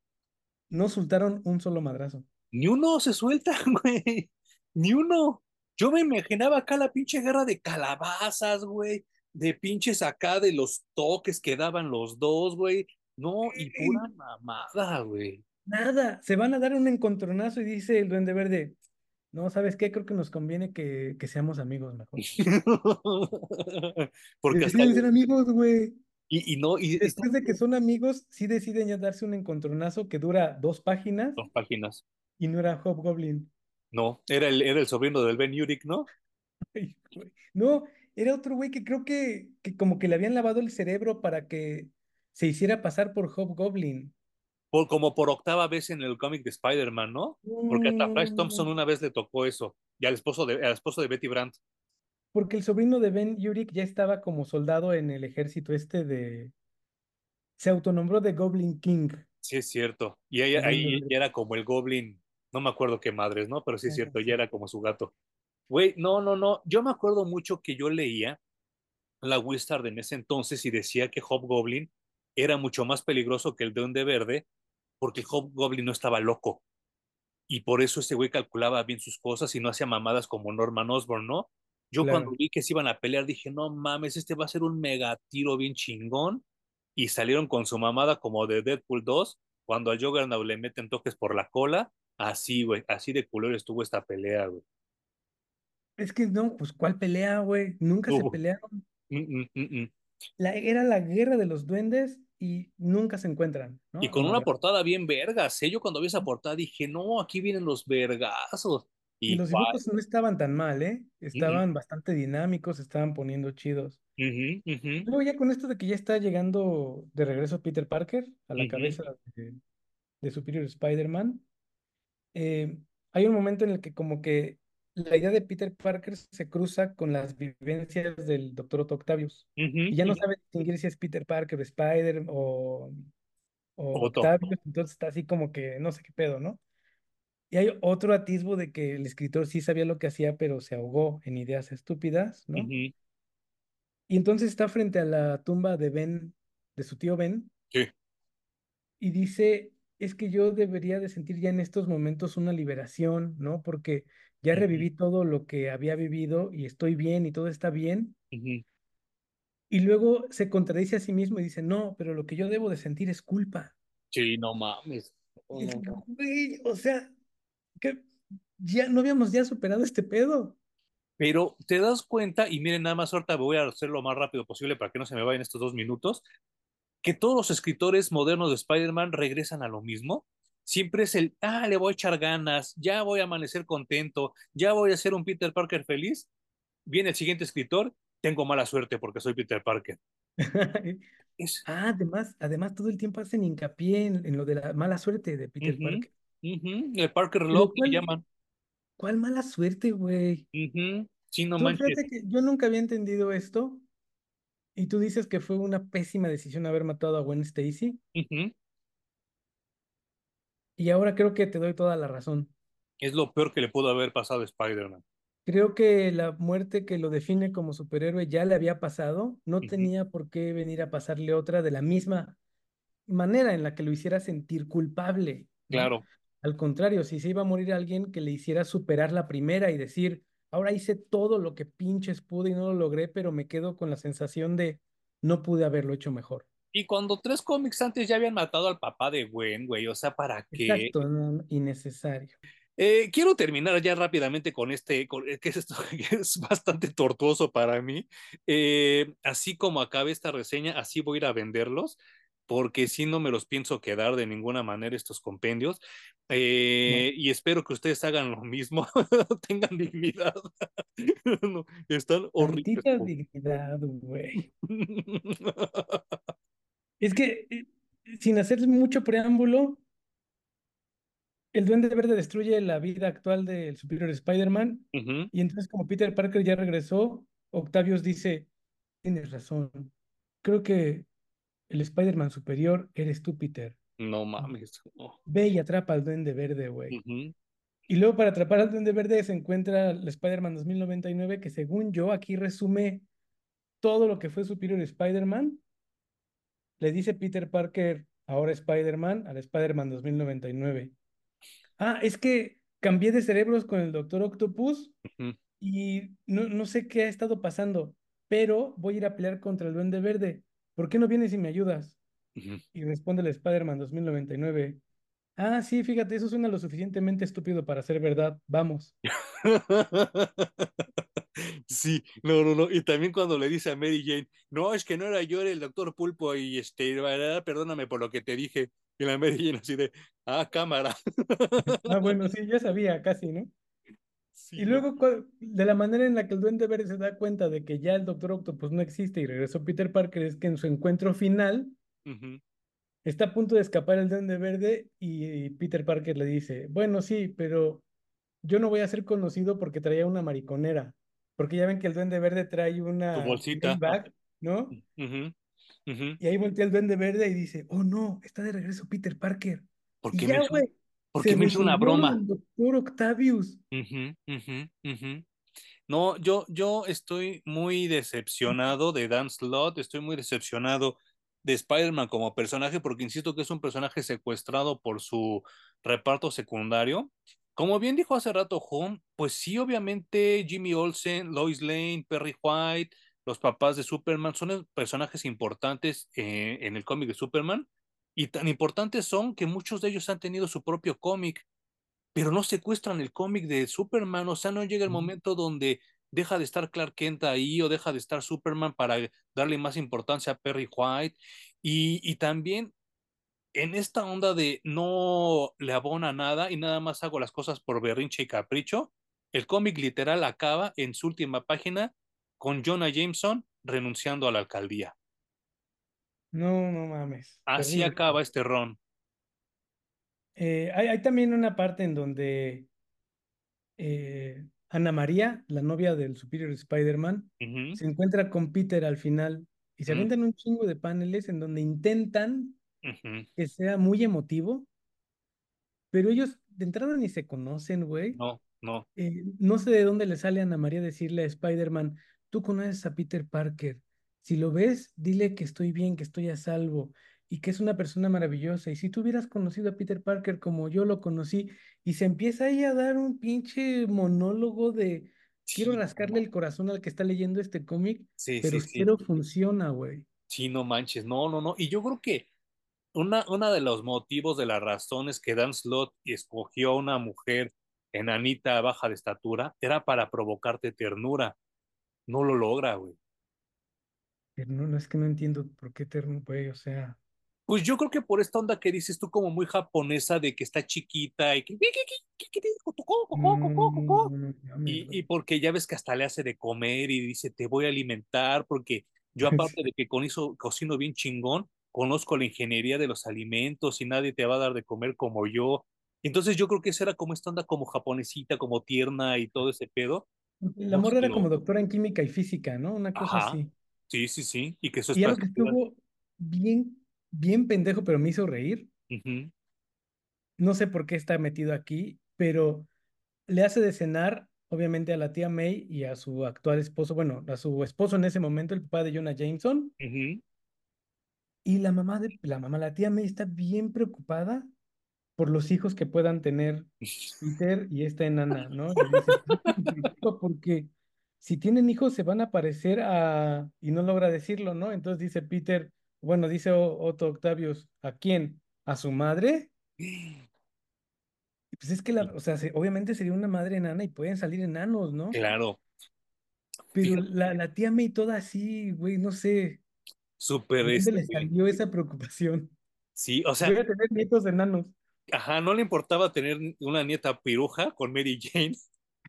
No soltaron un solo madrazo. Ni uno se suelta, güey. Ni uno. Yo me imaginaba acá la pinche guerra de calabazas, güey. De pinches acá de los toques que daban los dos, güey. No, y pura Y mamada, güey. Nada, se van a dar un encontronazo y dice el Duende Verde, no, ¿sabes qué? Creo que nos conviene que, que seamos amigos mejor. Porque hasta ser amigos, güey. y, y no, y, Después de que son amigos, sí deciden ya darse un encontronazo que dura dos páginas dos páginas. y no era Hobgoblin. No, era el, era el sobrino del Ben Urich, ¿no? Ay. No, era otro güey que creo que, que como que le habían lavado el cerebro para que se hiciera pasar por Hobgoblin. Por, como por octava vez en el cómic de Spider-Man, ¿no? Porque hasta Flash Thompson Mm, una vez le tocó eso. Y al esposo de, al esposo de Betty Brandt. Porque el sobrino de Ben Urich ya estaba como soldado en el ejército este de... Se autonombró de Goblin King, Sí, es cierto. Y ahí, ahí ya era como el Goblin, no me acuerdo qué madres, ¿no? Pero sí es cierto, ya era como su gato. Güey, no, no, no. Yo me acuerdo mucho que yo leía la Wizard en ese entonces y decía que Hobgoblin era mucho más peligroso que el Duende Verde porque Hobgoblin no estaba loco. Y por eso ese güey calculaba bien sus cosas y no hacía mamadas como Norman Osborn, ¿no? Yo cuando vi que se iban a pelear dije, no mames, este va a ser un mega tiro bien chingón. Y salieron con su mamada como de Deadpool 2, cuando al Juggernaut le meten toques por la cola. Así, güey, así de culero estuvo esta pelea, güey. Es que no, pues ¿cuál pelea, güey? Nunca se pelearon. mm, mm, mm. La, era la guerra de los duendes y nunca se encuentran, Y con una portada bien vergas, ¿eh? Yo cuando vi esa portada dije, no, aquí vienen los vergazos. Y ¿Y los dibujos no estaban tan mal, ¿eh? Estaban bastante dinámicos, estaban poniendo chidos. Luego ya con esto de que ya está llegando de regreso Peter Parker a la cabeza de, de Superior Spider-Man, eh, hay un momento en el que como que la idea de Peter Parker se cruza con las vivencias del Dr. Otto Octavius. Y ya no sabe distinguir si es Peter Parker, Spider o, o Otto. Octavius, entonces está así como que no sé qué pedo, ¿no? Y hay otro atisbo de que el escritor sí sabía lo que hacía, pero se ahogó en ideas estúpidas, ¿no? Y entonces está frente a la tumba de Ben, de su tío Ben, Sí. y dice, es que yo debería de sentir ya en estos momentos una liberación, ¿no? Porque ya reviví todo lo que había vivido y estoy bien y todo está bien. Y luego se contradice a sí mismo y dice, no, pero lo que yo debo de sentir es culpa. Sí, no mames. Es, No, güey, o sea, que ya no habíamos ya superado este pedo. Pero te das cuenta, y miren, nada más ahorita voy a hacer lo más rápido posible para que no se me vayan estos dos minutos, que todos los escritores modernos de Spider-Man regresan a lo mismo. Siempre es el, ah, le voy a echar ganas, ya voy a amanecer contento, ya voy a ser un Peter Parker feliz. Viene el siguiente escritor, tengo mala suerte porque soy Peter Parker. Es, Ah, además, además todo el tiempo hacen hincapié en, en lo de la mala suerte de Peter Parker. el Parker le ¿cuál, llaman. cuál mala suerte, güey? Ujú, Sí, no Tú manches. fíjate que yo nunca había entendido esto y tú dices que fue una pésima decisión haber matado a Gwen Stacy y ahora creo que te doy toda la razón. Es lo peor que le pudo haber pasado a Spider-Man. Creo que la muerte que lo define como superhéroe ya le había pasado, no tenía por qué venir a pasarle otra de la misma manera en la que lo hiciera sentir culpable, ¿no? Claro. Al contrario, si se iba a morir alguien que le hiciera superar la primera y decir, ahora hice todo lo que pinches pude y no lo logré, pero me quedo con la sensación de no pude haberlo hecho mejor. Y cuando tres cómics antes ya habían matado al papá de Gwen, güey, o sea, ¿para qué? Exacto, no, no, innecesario. Eh, quiero terminar ya rápidamente con este, con- eh, que es esto, que es bastante tortuoso para mí. Eh, así como acabe esta reseña, así voy a ir a venderlos, porque si no me los pienso quedar de ninguna manera estos compendios. No, Eh, y espero que ustedes hagan lo mismo, tengan dignidad. No, están horribles. dignidad, güey. Es que, eh, sin hacer mucho preámbulo, el Duende Verde destruye la vida actual del Superior Spider-Man y entonces como Peter Parker ya regresó, Octavius dice, tienes razón, creo que el Spider-Man superior eres tú, Peter. No mames. Ve y atrapa al Duende Verde, güey. Y luego para atrapar al Duende Verde se encuentra el Spider-Man 2099, que según yo aquí resume todo lo que fue Superior Spider-Man. Le dice Peter Parker, ahora Spider-Man, al Spider-Man 2099. Ah, es que cambié de cerebros con el Doctor Octopus y no, no sé qué ha estado pasando, pero voy a ir a pelear contra el Duende Verde. ¿Por qué no vienes y me ayudas? Y responde el Spider-Man 2099. Ah, sí, fíjate, eso suena lo suficientemente estúpido para ser verdad. Vamos. Sí, no, no, no. Y también cuando le dice a Mary Jane, no, es que no era yo, era el doctor Pulpo y este, ¿verdad? perdóname por lo que te dije. Y la Mary Jane así de, ah, cámara. Ah, bueno, sí, ya sabía casi, ¿no? Y Sí, no. luego, de la manera en la que el Duende Verde se da cuenta de que ya el Doctor Octopus no existe y regresó Peter Parker, es que en su encuentro final está a punto de escapar el Duende Verde y Peter Parker le dice, bueno, sí, pero yo no voy a ser conocido porque traía una mariconera, porque ya ven que el Duende Verde trae Tu una bolsita. Ah, Maybach, ¿no? Y ahí voltea el Duende Verde y dice, oh no, está de regreso Peter Parker. ¿Por Y qué me ya, hizo, güey, por se qué me hizo una broma? Doctor Octavius. No, yo, yo estoy muy decepcionado de Dan Slott, estoy muy decepcionado de Spider-Man como personaje, porque insisto que es un personaje secuestrado por su reparto secundario. Como bien dijo hace rato Home, pues sí, obviamente Jimmy Olsen, Lois Lane, Perry White, los papás de Superman son personajes importantes eh, en el cómic de Superman, y tan importantes son que muchos de ellos han tenido su propio cómic pero no secuestran el cómic de Superman, o sea, no llega el momento donde deja de estar Clark Kent ahí o deja de estar Superman para darle más importancia a Perry White. Y, y también en esta onda de no le abona nada y nada más hago las cosas por berrinche y capricho, el cómic literal acaba en su última página con Jonah Jameson renunciando a la alcaldía. No, no mames, Así terrible. acaba este ron. Eh, hay, hay también una parte en donde eh, Ana María, la novia del Superior Spider-Man, se encuentra con Peter al final y se avientan un chingo de paneles en donde intentan que sea muy emotivo, pero ellos de entrada ni se conocen, güey. No, no. Eh, no sé de dónde le sale a Ana María decirle a Spider-Man, tú conoces a Peter Parker. Si lo ves, dile que estoy bien, que estoy a salvo y que es una persona maravillosa. Y si tú hubieras conocido a Peter Parker como yo lo conocí, y se empieza ahí a dar un pinche monólogo de quiero Sí, rascarle el corazón al que está leyendo este cómic, sí, pero sí, sí. cero funciona, güey. Sí, no manches, no, no, no. Y yo creo que una, una de los motivos de las razones que Dan Slott escogió a una mujer enanita baja de estatura era para provocarte ternura. No lo logra, güey. Pero no, no es que no entiendo por qué Eterno, güey, o sea, Pues yo creo que por esta onda que dices tú como muy japonesa de que está chiquita y que y, y porque ya ves que hasta le hace de comer y dice te voy a alimentar porque yo aparte de que con eso cocino bien chingón, conozco la ingeniería de los alimentos y nadie te va a dar de comer como yo. Entonces yo creo que esa era como esta onda como japonesita, como tierna y todo ese pedo. La morra era como doctora en química y física, ¿no? Una cosa Ajá. así. Sí, sí, sí. Y que eso es Y algo que estuvo bien, bien pendejo, pero me hizo reír. No sé por qué está metido aquí, pero le hace de cenar, obviamente, a la tía May y a su actual esposo, bueno, a su esposo en ese momento, el papá de Jonah Jameson. ujú. Y la mamá de, la mamá, la tía May está bien preocupada por los hijos que puedan tener Peter y esta enana, ¿no? Le dice, porque si tienen hijos se van a parecer a... Y no logra decirlo, ¿no? Entonces dice Peter, bueno, dice Otto Octavius, ¿a quién? ¿A su madre? Y pues es que, la, o sea, se- obviamente sería una madre enana y pueden salir enanos, ¿no? Claro. Pero la, la tía May toda así, güey, no sé, súper ¿de dónde le este. salió esa preocupación? Sí, o Voy sea, a tener nietos enanos. ajá, no le importaba tener una nieta piruja con Mary Jane.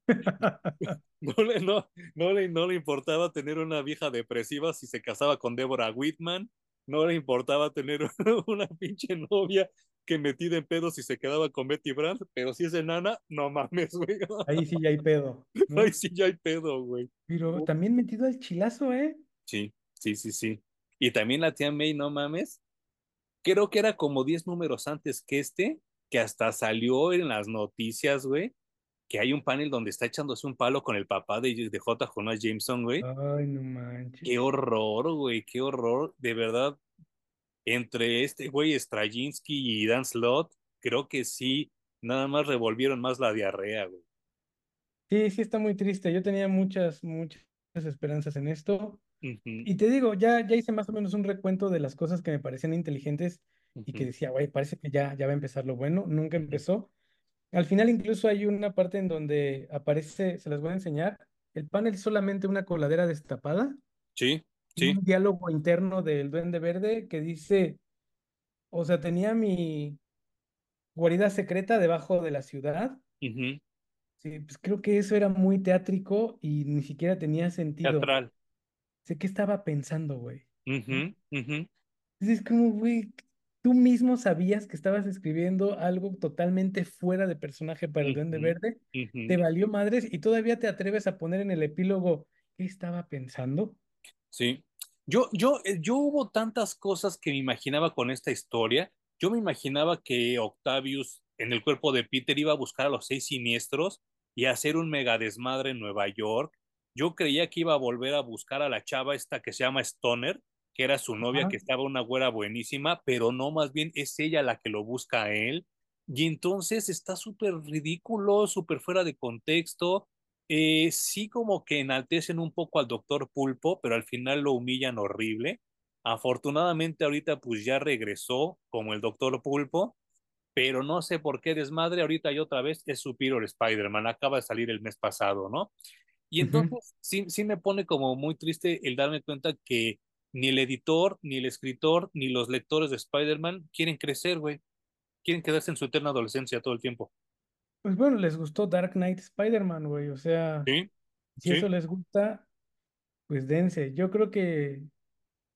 No le, no, no le, no le importaba tener una vieja depresiva si se casaba con Deborah Whitman. No le importaba tener una pinche novia que metida en pedos si se quedaba con Betty Brant. Pero si es enana, no mames, güey. Ahí sí ya hay pedo, ¿no? sí, ya hay pedo, güey. Pero también metido al chilazo, ¿eh? Sí, sí, sí, sí. Y también la tía May, no mames. Creo que era como 10 números antes que este, que hasta salió en las noticias, güey que hay un panel donde está echándose un palo con el papá de, de J. Jonas Jameson, güey. Ay, no manches. Qué horror, güey, qué horror. De verdad, entre este güey Straczynski y Dan Slott, creo que sí, nada más revolvieron más la diarrea, güey. Sí, sí está muy triste. Yo tenía muchas, muchas esperanzas en esto. Y te digo, ya, ya hice más o menos un recuento de las cosas que me parecían inteligentes y que decía, güey, parece que ya, ya va a empezar lo bueno. Nunca empezó. Al final incluso hay una parte en donde aparece, se las voy a enseñar, el panel es solamente una coladera destapada Sí, sí. un diálogo interno del Duende Verde que dice, o sea, tenía mi guarida secreta debajo de la ciudad. Sí, pues creo que eso era muy teátrico y ni siquiera tenía sentido. Teatral. Sé qué estaba pensando, güey, es como, güey, tú mismo sabías que estabas escribiendo algo totalmente fuera de personaje para el Duende Verde, te valió madres y todavía te atreves a poner en el epílogo qué estaba pensando. Sí. Yo, yo, eh, yo hubo tantas cosas que me imaginaba con esta historia. Yo me imaginaba que Octavius en el cuerpo de Peter iba a buscar a los seis siniestros y hacer un mega desmadre en Nueva York. Yo creía que iba a volver a buscar a la chava esta que se llama Stoner, que era su novia, que estaba una güera buenísima, pero no, más bien es ella la que lo busca a él. Y entonces está súper ridículo, súper fuera de contexto eh, sí como que enaltecen un poco al doctor Pulpo, pero al final lo humillan horrible. Afortunadamente ahorita pues ya regresó como el doctor Pulpo, pero no sé por qué desmadre ahorita y otra vez es Superior Spider-Man, acaba de salir el mes pasado, ¿no? Y entonces sí, sí me pone como muy triste el darme cuenta que ni el editor, ni el escritor, ni los lectores de Spider-Man quieren crecer, güey. Quieren quedarse en su eterna adolescencia todo el tiempo. Pues bueno, les gustó Dark Knight Spider-Man, güey, o sea, Sí, si eso les gusta, pues dense. Yo creo que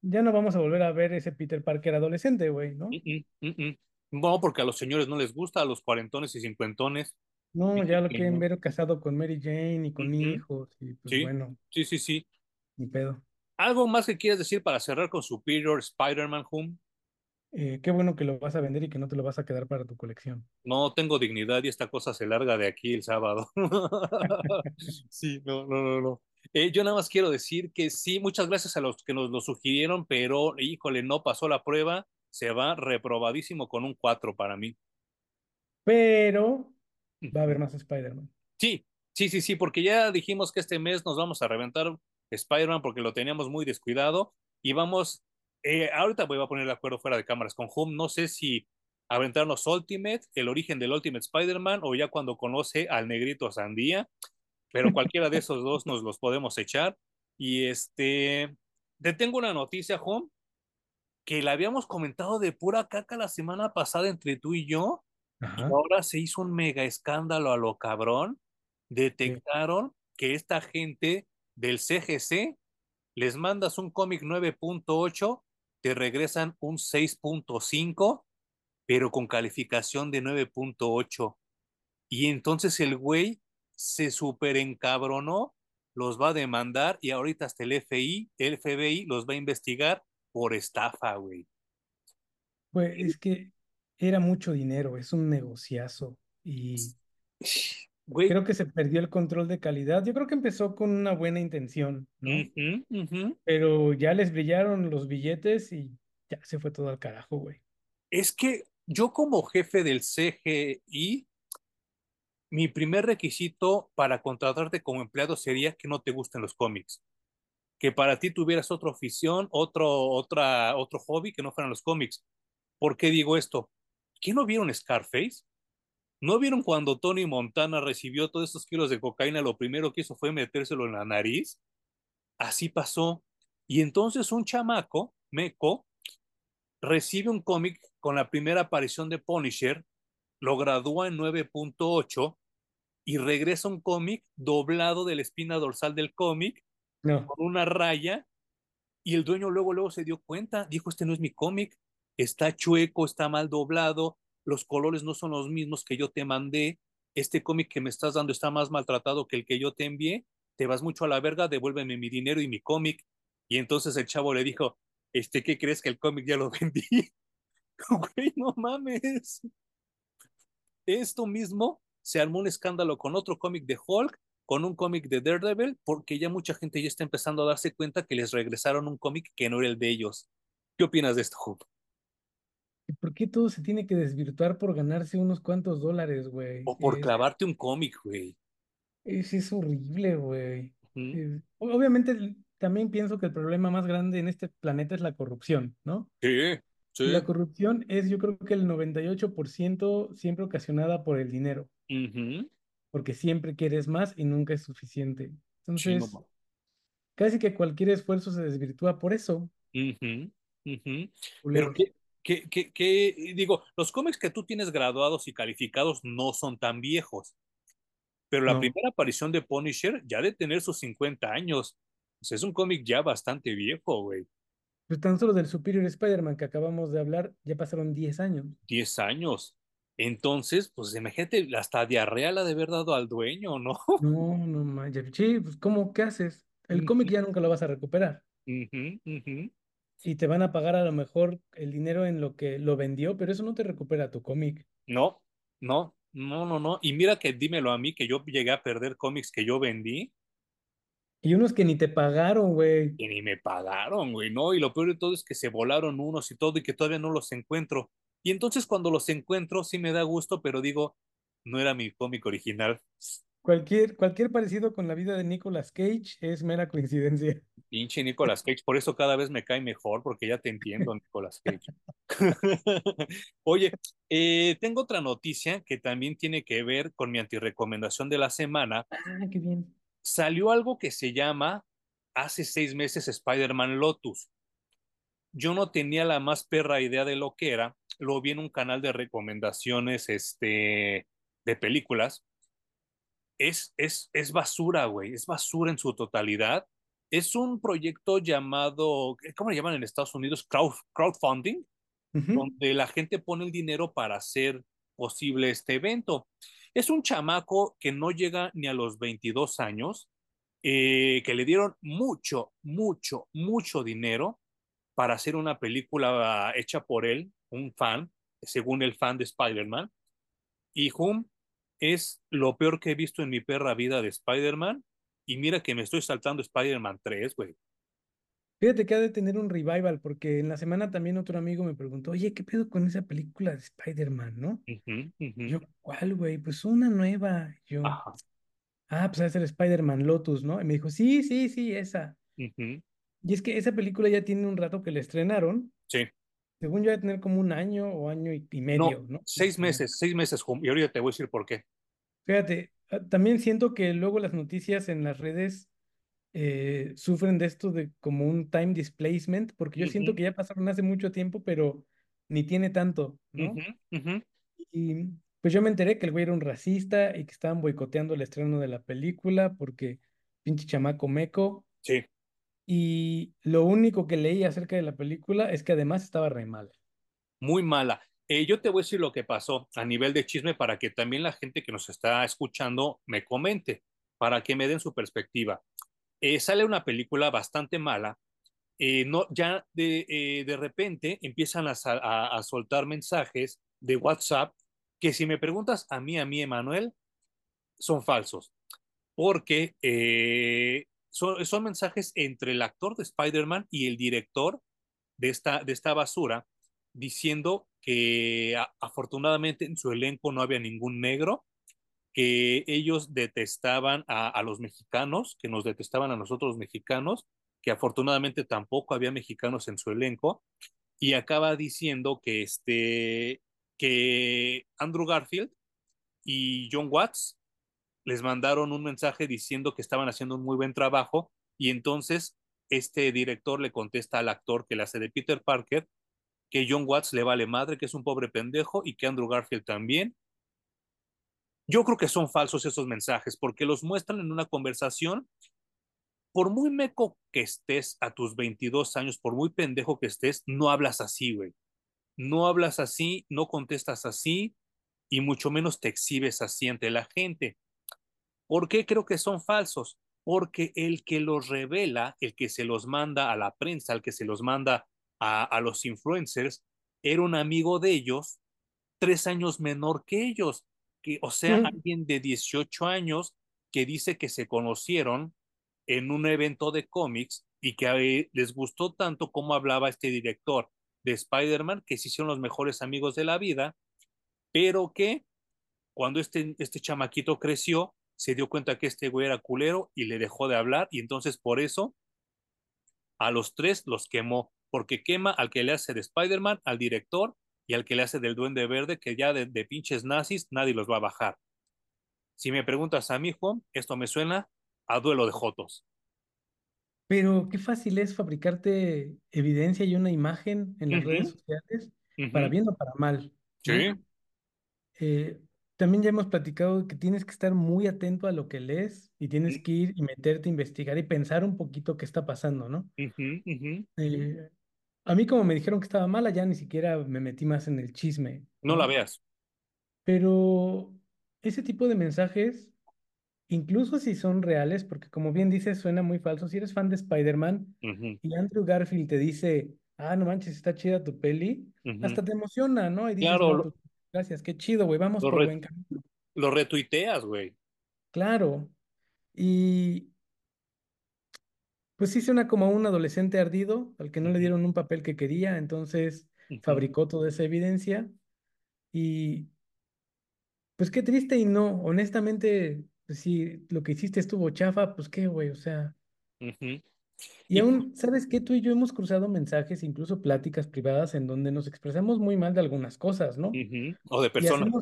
ya no vamos a volver a ver ese Peter Parker adolescente, güey, ¿no? Mm, mm, mm. No, porque a los señores no les gusta, a los cuarentones y cincuentones, No, ya lo quieren ver casado con Mary Jane y con hijos, y pues Sí, bueno, sí, sí, sí. ni pedo. ¿Algo más que quieras decir para cerrar con Superior Spider-Man Home? Eh, qué bueno que lo vas a vender y que no te lo vas a quedar para tu colección. No tengo dignidad y esta cosa se larga de aquí el sábado. Sí, no, no, no, no. Eh, yo nada más quiero decir que sí, muchas gracias a los que nos lo sugirieron, pero híjole, no pasó la prueba, se va reprobadísimo con un 4 para mí. Pero va a haber más Spider-Man. Sí, sí, sí, sí, porque ya dijimos que este mes nos vamos a reventar Spider-Man porque lo teníamos muy descuidado y vamos, eh, ahorita voy a poner de acuerdo fuera de cámaras con Home, no sé si aventarnos Ultimate, el origen del Ultimate Spider-Man o ya cuando conoce al negrito Sandía, pero cualquiera de esos dos nos los podemos echar. Y este, te tengo una noticia, Home, que la habíamos comentado de pura caca la semana pasada entre tú y yo Ajá. ahora se hizo un mega escándalo a lo cabrón. Sí. Detectaron que esta gente del CGC les mandas un cómic 9.8, te regresan un 6.5, pero con calificación de 9.8. Y entonces el güey se super encabronó, los va a demandar y ahorita hasta el FBI, el FBI los va a investigar por estafa, güey. Pues es que era mucho dinero, es un negociazo y Güey, creo que se perdió el control de calidad. Yo creo que empezó con una buena intención, ¿no? Pero ya les brillaron los billetes y ya se fue todo al carajo, güey. Es que yo como jefe del CGI, mi primer requisito para contratarte como empleado sería que no te gusten los cómics, que para ti tuvieras otra afición, otro, otra, otro hobby que no fueran los cómics. ¿Por qué digo esto? ¿Qué no vieron Scarface? ¿No vieron cuando Tony Montana recibió todos esos kilos de cocaína? Lo primero que hizo fue metérselo en la nariz. Así pasó. Y entonces un chamaco, Meco, recibe un cómic con la primera aparición de Punisher, lo gradúa en 9.8 y regresa un cómic doblado de la espina dorsal del cómic No, con una raya y el dueño luego luego se dio cuenta, dijo, este no es mi cómic, está chueco, está mal doblado, los colores no son los mismos que yo te mandé, este cómic que me estás dando está más maltratado que el que yo te envié, te vas mucho a la verga, devuélveme mi dinero y mi cómic. Y entonces el chavo le dijo, este, ¿qué crees que el cómic ya lo vendí? Güey, no mames. Esto mismo se armó un escándalo con otro cómic de Hulk, con un cómic de Daredevil, porque ya mucha gente ya está empezando a darse cuenta que les regresaron un cómic que no era el de ellos. ¿Qué opinas de esto, Hulk? ¿Por qué todo se tiene que desvirtuar por ganarse unos cuantos dólares, güey? O por Es, clavarte un cómic, güey. es, es horrible, güey. Es- obviamente también pienso que el problema más grande en este planeta es la corrupción, ¿no? Sí, sí. la corrupción es yo creo que el 98% siempre ocasionada por el dinero, Ujú. porque siempre quieres más y nunca es suficiente. Entonces, casi que cualquier esfuerzo se desvirtúa por eso, Ujú, ujú. Pero qué, qué, qué, qué- digo, los cómics que tú tienes graduados y calificados no son tan viejos, pero la No, primera aparición de Punisher ya de tener sus 50 años, pues es un cómic ya bastante viejo, güey, pues tan solo del Superior Spider-Man que acabamos de hablar, ya pasaron 10 años. 10 años. Entonces, pues imagínate, hasta diarrea la de haber dado al dueño, ¿no? No, no manches. Sí, pues ¿cómo? ¿Qué haces? El cómic ya nunca lo vas a recuperar. ujú, ujú. Y te van a pagar a lo mejor el dinero en lo que lo vendió, pero eso no te recupera tu cómic. No, no, no, no, no. Y mira que dímelo a mí, que yo llegué a perder cómics que yo vendí Y unos que ni te pagaron, güey. y ni me pagaron, güey, ¿no? Y lo peor de todo es que se volaron unos y todo y que todavía no los encuentro. Y entonces cuando los encuentro sí me da gusto, pero digo, no era mi cómic original. Cualquier, cualquier parecido con la vida de Nicolas Cage es mera coincidencia. Pinche Nicolas Cage, por eso cada vez me cae mejor, porque ya te entiendo, Nicolas Cage. Oye, eh, tengo otra noticia que también tiene que ver con mi antirecomendación de la semana. Ah, qué bien. Salió algo que se llama hace seis meses Spider-Man Lotus. Yo no tenía la más perra idea de lo que era. Lo vi en un canal de recomendaciones este, de películas. Es, es, es basura, güey. Es basura en su totalidad. Es un proyecto llamado, ¿cómo le llaman en Estados Unidos? Crowd, crowdfunding, donde la gente pone el dinero para hacer posible este evento. Es un chamaco que no llega ni a los 22 años, eh, que le dieron mucho, mucho, mucho dinero para hacer una película hecha por él, un fan, según el fan de Spider-Man. Y Hum es lo peor que he visto en mi perra vida de Spider-Man. Y mira que me estoy saltando Spider-Man 3, güey. Fíjate que ha de tener un revival, porque en la semana también otro amigo me preguntó, oye, ¿qué pedo con esa película de Spider-Man, no? Yo, ¿cuál, güey? Pues una nueva. Yo, Ajá. ah, pues va a ser Spider-Man Lotus, ¿no? Y me dijo, sí, sí, sí, esa. Y es que esa película ya tiene un rato que la estrenaron. Sí. Según yo, va a tener como un año o año y, medio, ¿no? seis meses, seis meses. Y ahorita te voy a decir por qué. Fíjate, ah, también siento que luego las noticias en las redes eh, sufren de esto de como un time displacement, porque yo siento que ya pasaron hace mucho tiempo, pero ni tiene tanto, ¿no? Y pues yo me enteré que el güey era un racista y que estaban boicoteando el estreno de la película porque pinche chamaco meco. Sí. Y lo único que leí acerca de la película es que además estaba re mal. muy mala. Eh, yo te voy a decir lo que pasó a nivel de chisme para que también la gente que nos está escuchando me comente, para que me den su perspectiva. Eh, sale una película bastante mala. eh, no, ya de, eh, de repente empiezan a, a- a soltar mensajes de WhatsApp que si me preguntas a mí, a mí, Emanuel, son falsos, porque eh, son, mensajes entre el actor de Spider-Man y el director de esta, de esta basura, diciendo que afortunadamente en su elenco no había ningún negro, que ellos detestaban a, los mexicanos, que nos detestaban a nosotros mexicanos, que afortunadamente tampoco había mexicanos en su elenco, y acaba diciendo que, este, que Andrew Garfield y John Watts les mandaron un mensaje diciendo que estaban haciendo un muy buen trabajo, y entonces este director le contesta al actor que le hace de Peter Parker que John Watts le vale madre, que es un pobre pendejo y que Andrew Garfield también. Yo creo que son falsos esos mensajes porque los muestran en una conversación. Por muy meco que estés a tus 22 años, por muy pendejo que estés, no hablas así, güey. No hablas así, no contestas así y mucho menos te exhibes así ante la gente. ¿Por qué creo que son falsos? Porque el que los revela, el que se los manda a la prensa, el que se los manda a, a los influencers, era un amigo de ellos, tres años menor que ellos. que, o sea, alguien de 18 años que dice que se conocieron en un evento de cómics y que les gustó tanto como hablaba este director de Spider-Man, que se hicieron los mejores amigos de la vida, pero que cuando este, este chamaquito creció, se dio cuenta que este güey era culero y le dejó de hablar y entonces por eso a los tres los quemó, porque quema al que le hace de Spider-Man, al director y al que le hace del Duende Verde, que ya de, de pinches nazis nadie los va a bajar. Si me preguntas a mí, Juan, esto me suena a duelo de Jotos. Pero qué fácil es fabricarte evidencia y una imagen en las redes sociales, para bien o para mal. Sí. Eh, también ya hemos platicado que tienes que estar muy atento a lo que lees y tienes que ir y meterte a investigar y pensar un poquito qué está pasando, ¿no? Eh, a mí como me dijeron que estaba mala, ya ni siquiera me metí más en el chisme. No la veas. Pero ese tipo de mensajes incluso si son reales, porque como bien dices, suena muy falso. Si eres fan de Spider-Man y Andrew Garfield te dice, ah, no manches, está chida tu peli, hasta te emociona, ¿no? Y dices, claro, pues, gracias, qué chido, güey, vamos por buen camino. Lo retuiteas, güey. Claro. Y pues sí suena como un adolescente ardido al que no le dieron un papel que quería, entonces fabricó toda esa evidencia. Y pues qué triste y no, honestamente, pues si lo que hiciste estuvo chafa, pues qué, güey, o sea. Y aún, ¿sabes qué? Tú y yo hemos cruzado mensajes, incluso pláticas privadas, en donde nos expresamos muy mal de algunas cosas, ¿no? O de personas.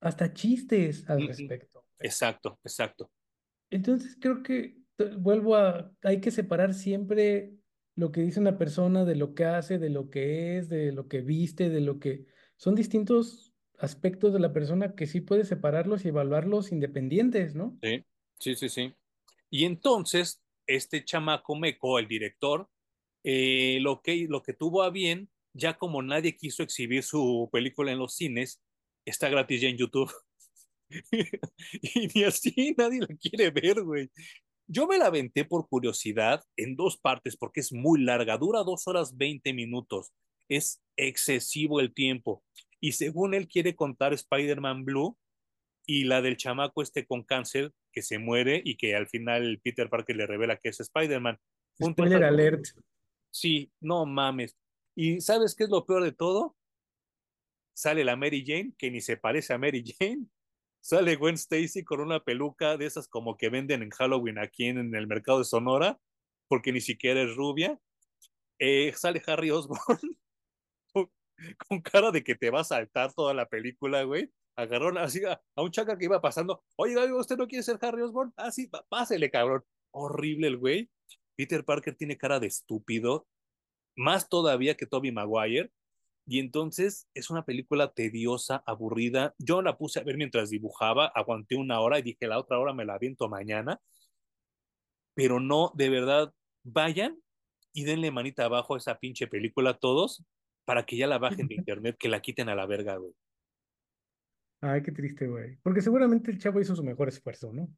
hasta chistes al respecto. Exacto, exacto. Entonces creo que vuelvo a, hay que separar siempre lo que dice una persona de lo que hace, de lo que es, de lo que viste, de lo que... Son distintos aspectos de la persona que sí puede separarlos y evaluarlos independientes, ¿no? Sí, sí, sí, sí. Y entonces, este chamaco Meco, el director, eh, lo, que, lo que tuvo a bien, ya como nadie quiso exhibir su película en los cines, está gratis ya en YouTube. y ni así nadie la quiere ver, güey. Yo me la aventé por curiosidad en dos partes porque es muy larga, dura dos horas veinte minutos. Es excesivo el tiempo y según él quiere contar Spider-Man Blue y la del chamaco este con cáncer que se muere y que al final Peter Parker le revela que es Spider-Man. Spoiler alert. Sí, no mames. ¿Y sabes qué es lo peor de todo? Sale la Mary Jane, que ni se parece a Mary Jane. Sale Gwen Stacy con una peluca de esas como que venden en Halloween aquí en, el mercado de Sonora, porque ni siquiera es rubia. Eh, sale Harry Osborn con cara de que te va a saltar toda la película, güey. Agarró así a, un chaca que iba pasando. Oye, ¿usted no quiere ser Harry Osborn? Ah, sí, pásele, cabrón. Horrible el güey. Peter Parker tiene cara de estúpido, más todavía que Toby Maguire. Y entonces es una película tediosa, aburrida. Yo la puse a ver mientras dibujaba, aguanté una hora y dije, la otra hora me la aviento mañana. Pero no, de verdad, vayan y denle manita abajo a esa pinche película todos para que ya la bajen de internet, que la quiten a la verga, güey. Ay, qué triste, güey. Porque seguramente el chavo hizo su mejor esfuerzo, ¿no?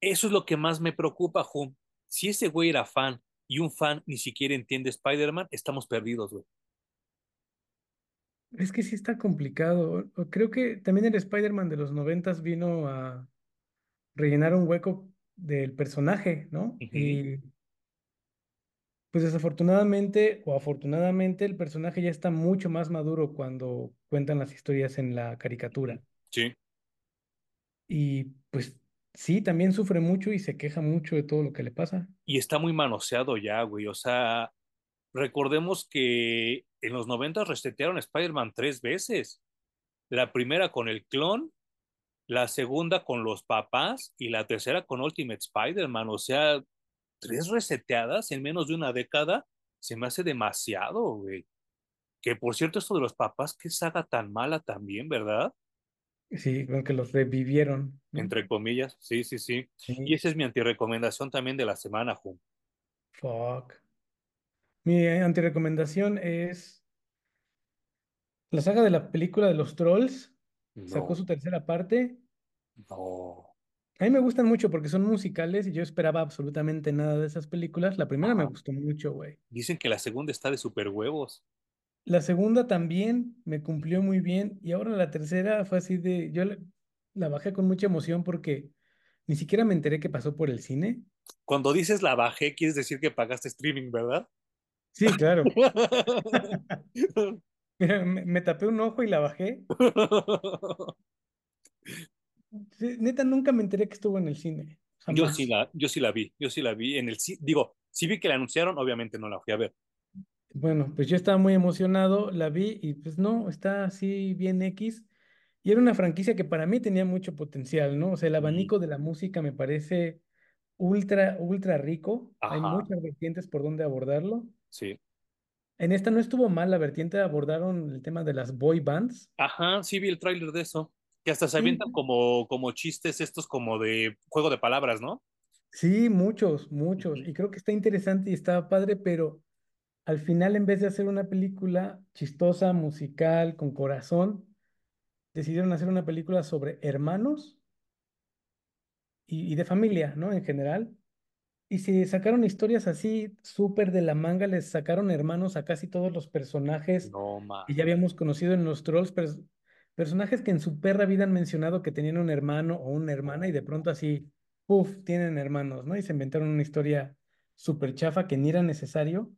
Eso es lo que más me preocupa, Jun. Si ese güey era fan y un fan ni siquiera entiende Spider-Man, estamos perdidos, güey. Es que sí está complicado. Creo que también el Spider-Man de los noventas vino a rellenar un hueco del personaje, ¿no? Y pues desafortunadamente o afortunadamente el personaje ya está mucho más maduro cuando cuentan las historias en la caricatura. Sí. Y pues sí, también sufre mucho y se queja mucho de todo lo que le pasa. Y está muy manoseado ya, güey. O sea, recordemos que en los 90 resetearon Spider-Man tres veces. La primera con el clon, la segunda con los papás y la tercera con Ultimate Spider-Man. O sea, tres reseteadas en menos de una década se me hace demasiado, güey. Que por cierto, esto de los papás, qué saga tan mala también, ¿verdad? Sí, que los revivieron. Entre comillas, sí, sí, sí, Y esa es mi antirecomendación también de la semana, Jun. Fuck. Mi antirecomendación es la saga de la película de los trolls. Sacó su tercera parte. No. A mí me gustan mucho porque son musicales y yo esperaba absolutamente nada de esas películas. La primera me gustó mucho, güey. Dicen que la segunda está de super huevos. La segunda también me cumplió muy bien y ahora la tercera fue así de, yo la bajé con mucha emoción porque ni siquiera me enteré que pasó por el cine. Cuando dices la bajé, quieres decir que pagaste streaming, ¿verdad? Sí, claro. Me tapé un ojo y la bajé. Neta, nunca me enteré que estuvo en el cine. Yo sí Jamás. la, yo sí la vi, yo sí la vi en el ci- digo, sí vi que la anunciaron, obviamente no la fui a ver. Bueno, pues yo estaba muy emocionado, la vi y pues no, está así bien X. Y era una franquicia que para mí tenía mucho potencial, ¿no? O sea, el abanico de la música me parece ultra, ultra rico. Hay ajá, muchas vertientes por donde abordarlo. sí. En esta no estuvo mal la vertiente, abordaron el tema de las boy bands. Ajá, sí vi el tráiler de eso. Que hasta se Sí, avientan como, como chistes estos como de juego de palabras, ¿no? sí, muchos, muchos. Y creo que está interesante y está padre, pero al final, en vez de hacer una película chistosa, musical, con corazón, decidieron hacer una película sobre hermanos y, y de familia, ¿no? En general. Y si sacaron historias así, súper de la manga, les sacaron hermanos a casi todos los personajes No, que ya habíamos conocido en los trolls, personajes que en su perra vida han mencionado que tenían un hermano o una hermana y de pronto así, puff, tienen hermanos, ¿no? Y se inventaron una historia súper chafa que ni era necesario.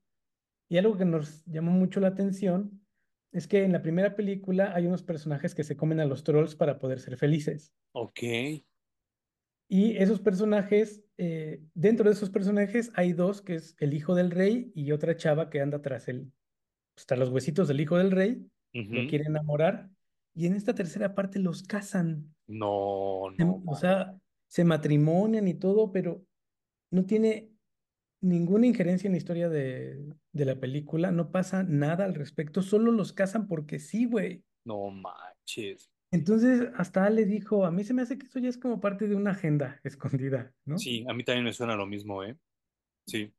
Y algo que nos llamó mucho la atención es que en la primera película hay unos personajes que se comen a los trolls para poder ser felices. Ok, Y esos personajes, eh, dentro de esos personajes hay dos, que es el hijo del rey y otra chava que anda tras él, pues, tras los huesitos del hijo del rey, lo ujú. quiere enamorar. Y en esta tercera parte los casan. No, no, O sea, se matrimonian y todo, pero no tiene ninguna injerencia en la historia de, de la película, no pasa nada al respecto, solo los casan porque sí, güey. No manches. Entonces, hasta Ale dijo, a mí se me hace que eso ya es como parte de una agenda escondida, ¿no? Sí, a mí también me suena lo mismo, ¿eh? Sí.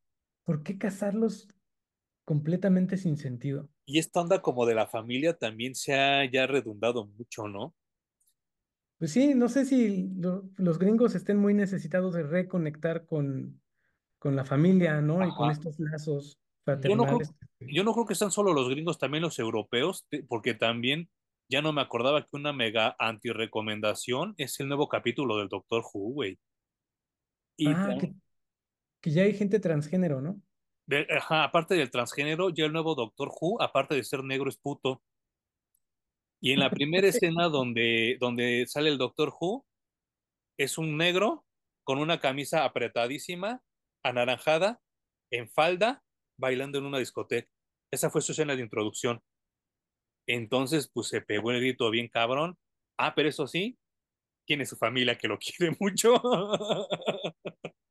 ¿Por qué casarlos completamente sin sentido? Y esta onda como de la familia también se ha ya redundado mucho, ¿no? Pues sí, no sé si lo- los gringos estén muy necesitados de reconectar con, con la familia, ¿no? Y con estos lazos Yo no creo, fraternales. yo no creo que sean solo los gringos, también los europeos, porque también ya no me acordaba que una mega anti-recomendación es el nuevo capítulo del Doctor Who, güey. Y Ah, que ya hay gente transgénero, ¿no? De- ajá, aparte del transgénero, ya el nuevo Doctor Who, aparte de ser negro, es puto. Y en la primera escena donde, donde sale el Doctor Who, es un negro con una camisa apretadísima, anaranjada, en falda, bailando en una discoteca. Esa fue su escena de introducción. Entonces, pues se pegó el grito bien cabrón. Ah, pero eso sí, tiene su familia que lo quiere mucho.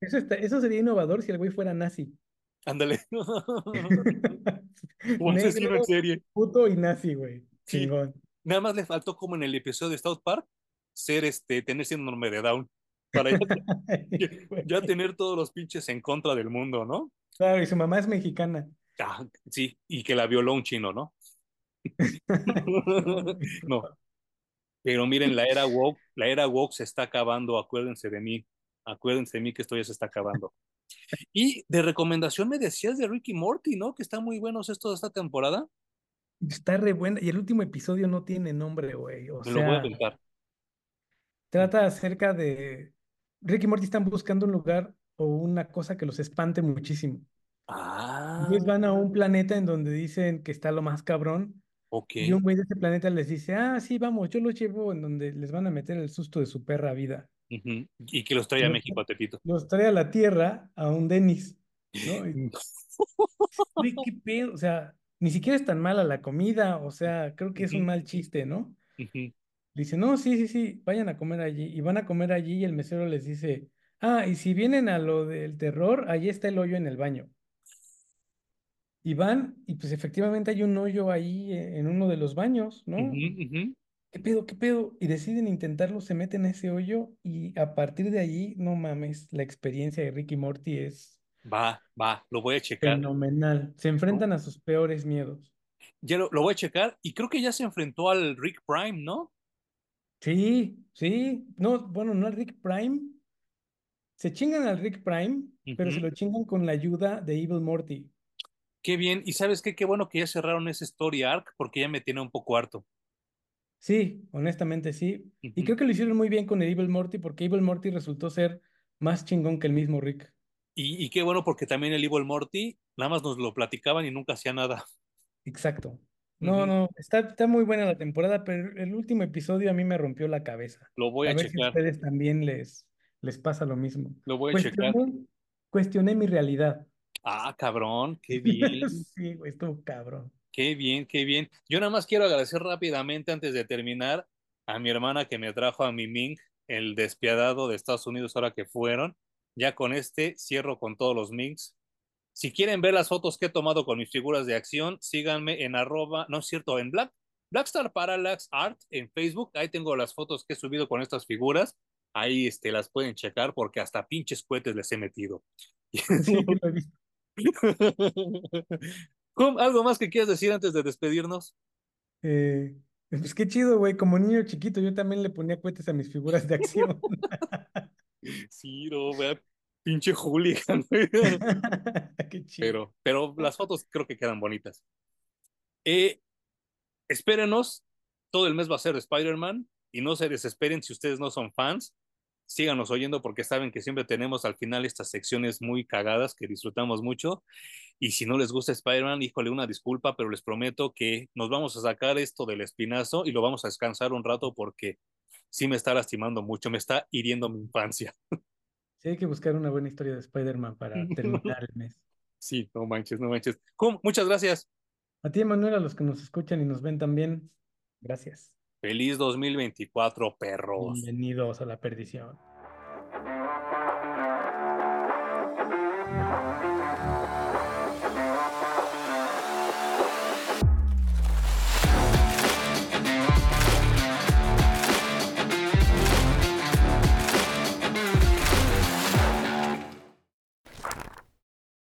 Eso, está- eso sería innovador si el güey fuera nazi. Ándale. Negro, serie. puto y nazi, güey. Sí, Chingón. nada más le faltó como en el episodio de South Park, ser este, tener síndrome de Down, para ya, Ay, ya güey. tener todos los pinches en contra del mundo, ¿no? Claro, y su mamá es mexicana. Ah, sí, y que la violó un chino, ¿no? No, pero miren, la era woke, la era woke se está acabando, acuérdense de mí, acuérdense de mí que esto ya se está acabando. Y de recomendación me decías de Ricky Morty, ¿no? Que están muy buenos estos de esta temporada. Está re buena. Y el último episodio no tiene nombre, güey. O Me lo voy a sea, aventar. trata acerca de... Rick y Morty están buscando un lugar o una cosa que los espante muchísimo. Ah, Entonces van a un planeta en donde dicen que está lo más cabrón. Y ok. un güey de ese planeta les dice, ah, sí, vamos, yo los llevo en donde les van a meter el susto de su perra vida. Y que los trae a los, México a Tepito. los trae a la Tierra, a un Denis, ¿no? Y, güey, qué pedo. O sea, ni siquiera es tan mala la comida. O sea, creo que es un mal chiste, ¿no? Dice, no, sí, sí, sí, vayan a comer allí. Y van a comer allí y el mesero les dice, ah, y si vienen a lo del terror, allí está el hoyo en el baño. Y van, y pues efectivamente hay un hoyo ahí eh, en uno de los baños, ¿no? ujú. ¿Qué pedo, qué pedo? Y deciden intentarlo, se meten a ese hoyo y a partir de allí, no mames, la experiencia de Ricky Morty es Va, va, lo voy a checar, fenomenal. Se enfrentan a sus peores miedos. Ya lo, lo voy a checar y creo que ya se enfrentó al Rick Prime, ¿no? Sí, sí, no, bueno, no al Rick Prime. Se chingan al Rick Prime, pero se lo chingan con la ayuda de Evil Morty. Qué bien. Y sabes qué, qué bueno que ya cerraron ese story arc porque ya me tiene un poco harto. Sí, honestamente sí. Y creo que lo hicieron muy bien con el Evil Morty porque Evil Morty resultó ser más chingón que el mismo Rick. Y, y qué bueno porque también el Evil Morty nada más nos lo platicaban y nunca hacía nada. Exacto. No, no, está, está muy buena la temporada, pero el último episodio a mí me rompió la cabeza. Lo voy A a ver si a checar, ustedes también les, les pasa lo mismo. lo voy a checar. Cuestioné, cuestioné mi realidad. Ah, cabrón, qué bien. Sí, güey, estuvo cabrón. Qué bien, qué bien. Yo nada más quiero agradecer rápidamente antes de terminar a mi hermana que me trajo a mi Ming, el despiadado de Estados Unidos ahora que fueron. Ya con este cierro con todos los Mings. Si quieren ver las fotos que he tomado con mis figuras de acción, síganme en arroba, no es cierto, en Black, Blackstar Parallax Art en Facebook. Ahí tengo las fotos que he subido con estas figuras. Ahí este, las pueden checar porque hasta pinches cohetes les he metido. Sí, ¿Algo más que quieras decir antes de despedirnos? Eh, pues qué chido, güey. Como niño chiquito, yo también le ponía cohetes a mis figuras de acción. Sí, no, vea, pinche hooligan. Qué chido. Pero, pero las fotos creo que quedan bonitas. Eh, espérenos, todo el mes va a ser de Spider-Man y no se desesperen si ustedes no son fans. Síganos oyendo porque saben que siempre tenemos al final estas secciones muy cagadas que disfrutamos mucho. Y si no les gusta Spider-Man, híjole, una disculpa, pero les prometo que nos vamos a sacar esto del espinazo y lo vamos a descansar un rato porque sí me está lastimando mucho, me está hiriendo mi infancia. Sí, hay que buscar una buena historia de Spider-Man para terminar el mes. Sí, no manches, no manches. ¿Cómo? Muchas gracias. A ti, Emanuel, a los que nos escuchan y nos ven también, gracias. Feliz 2024, perros. Bienvenidos a la perdición.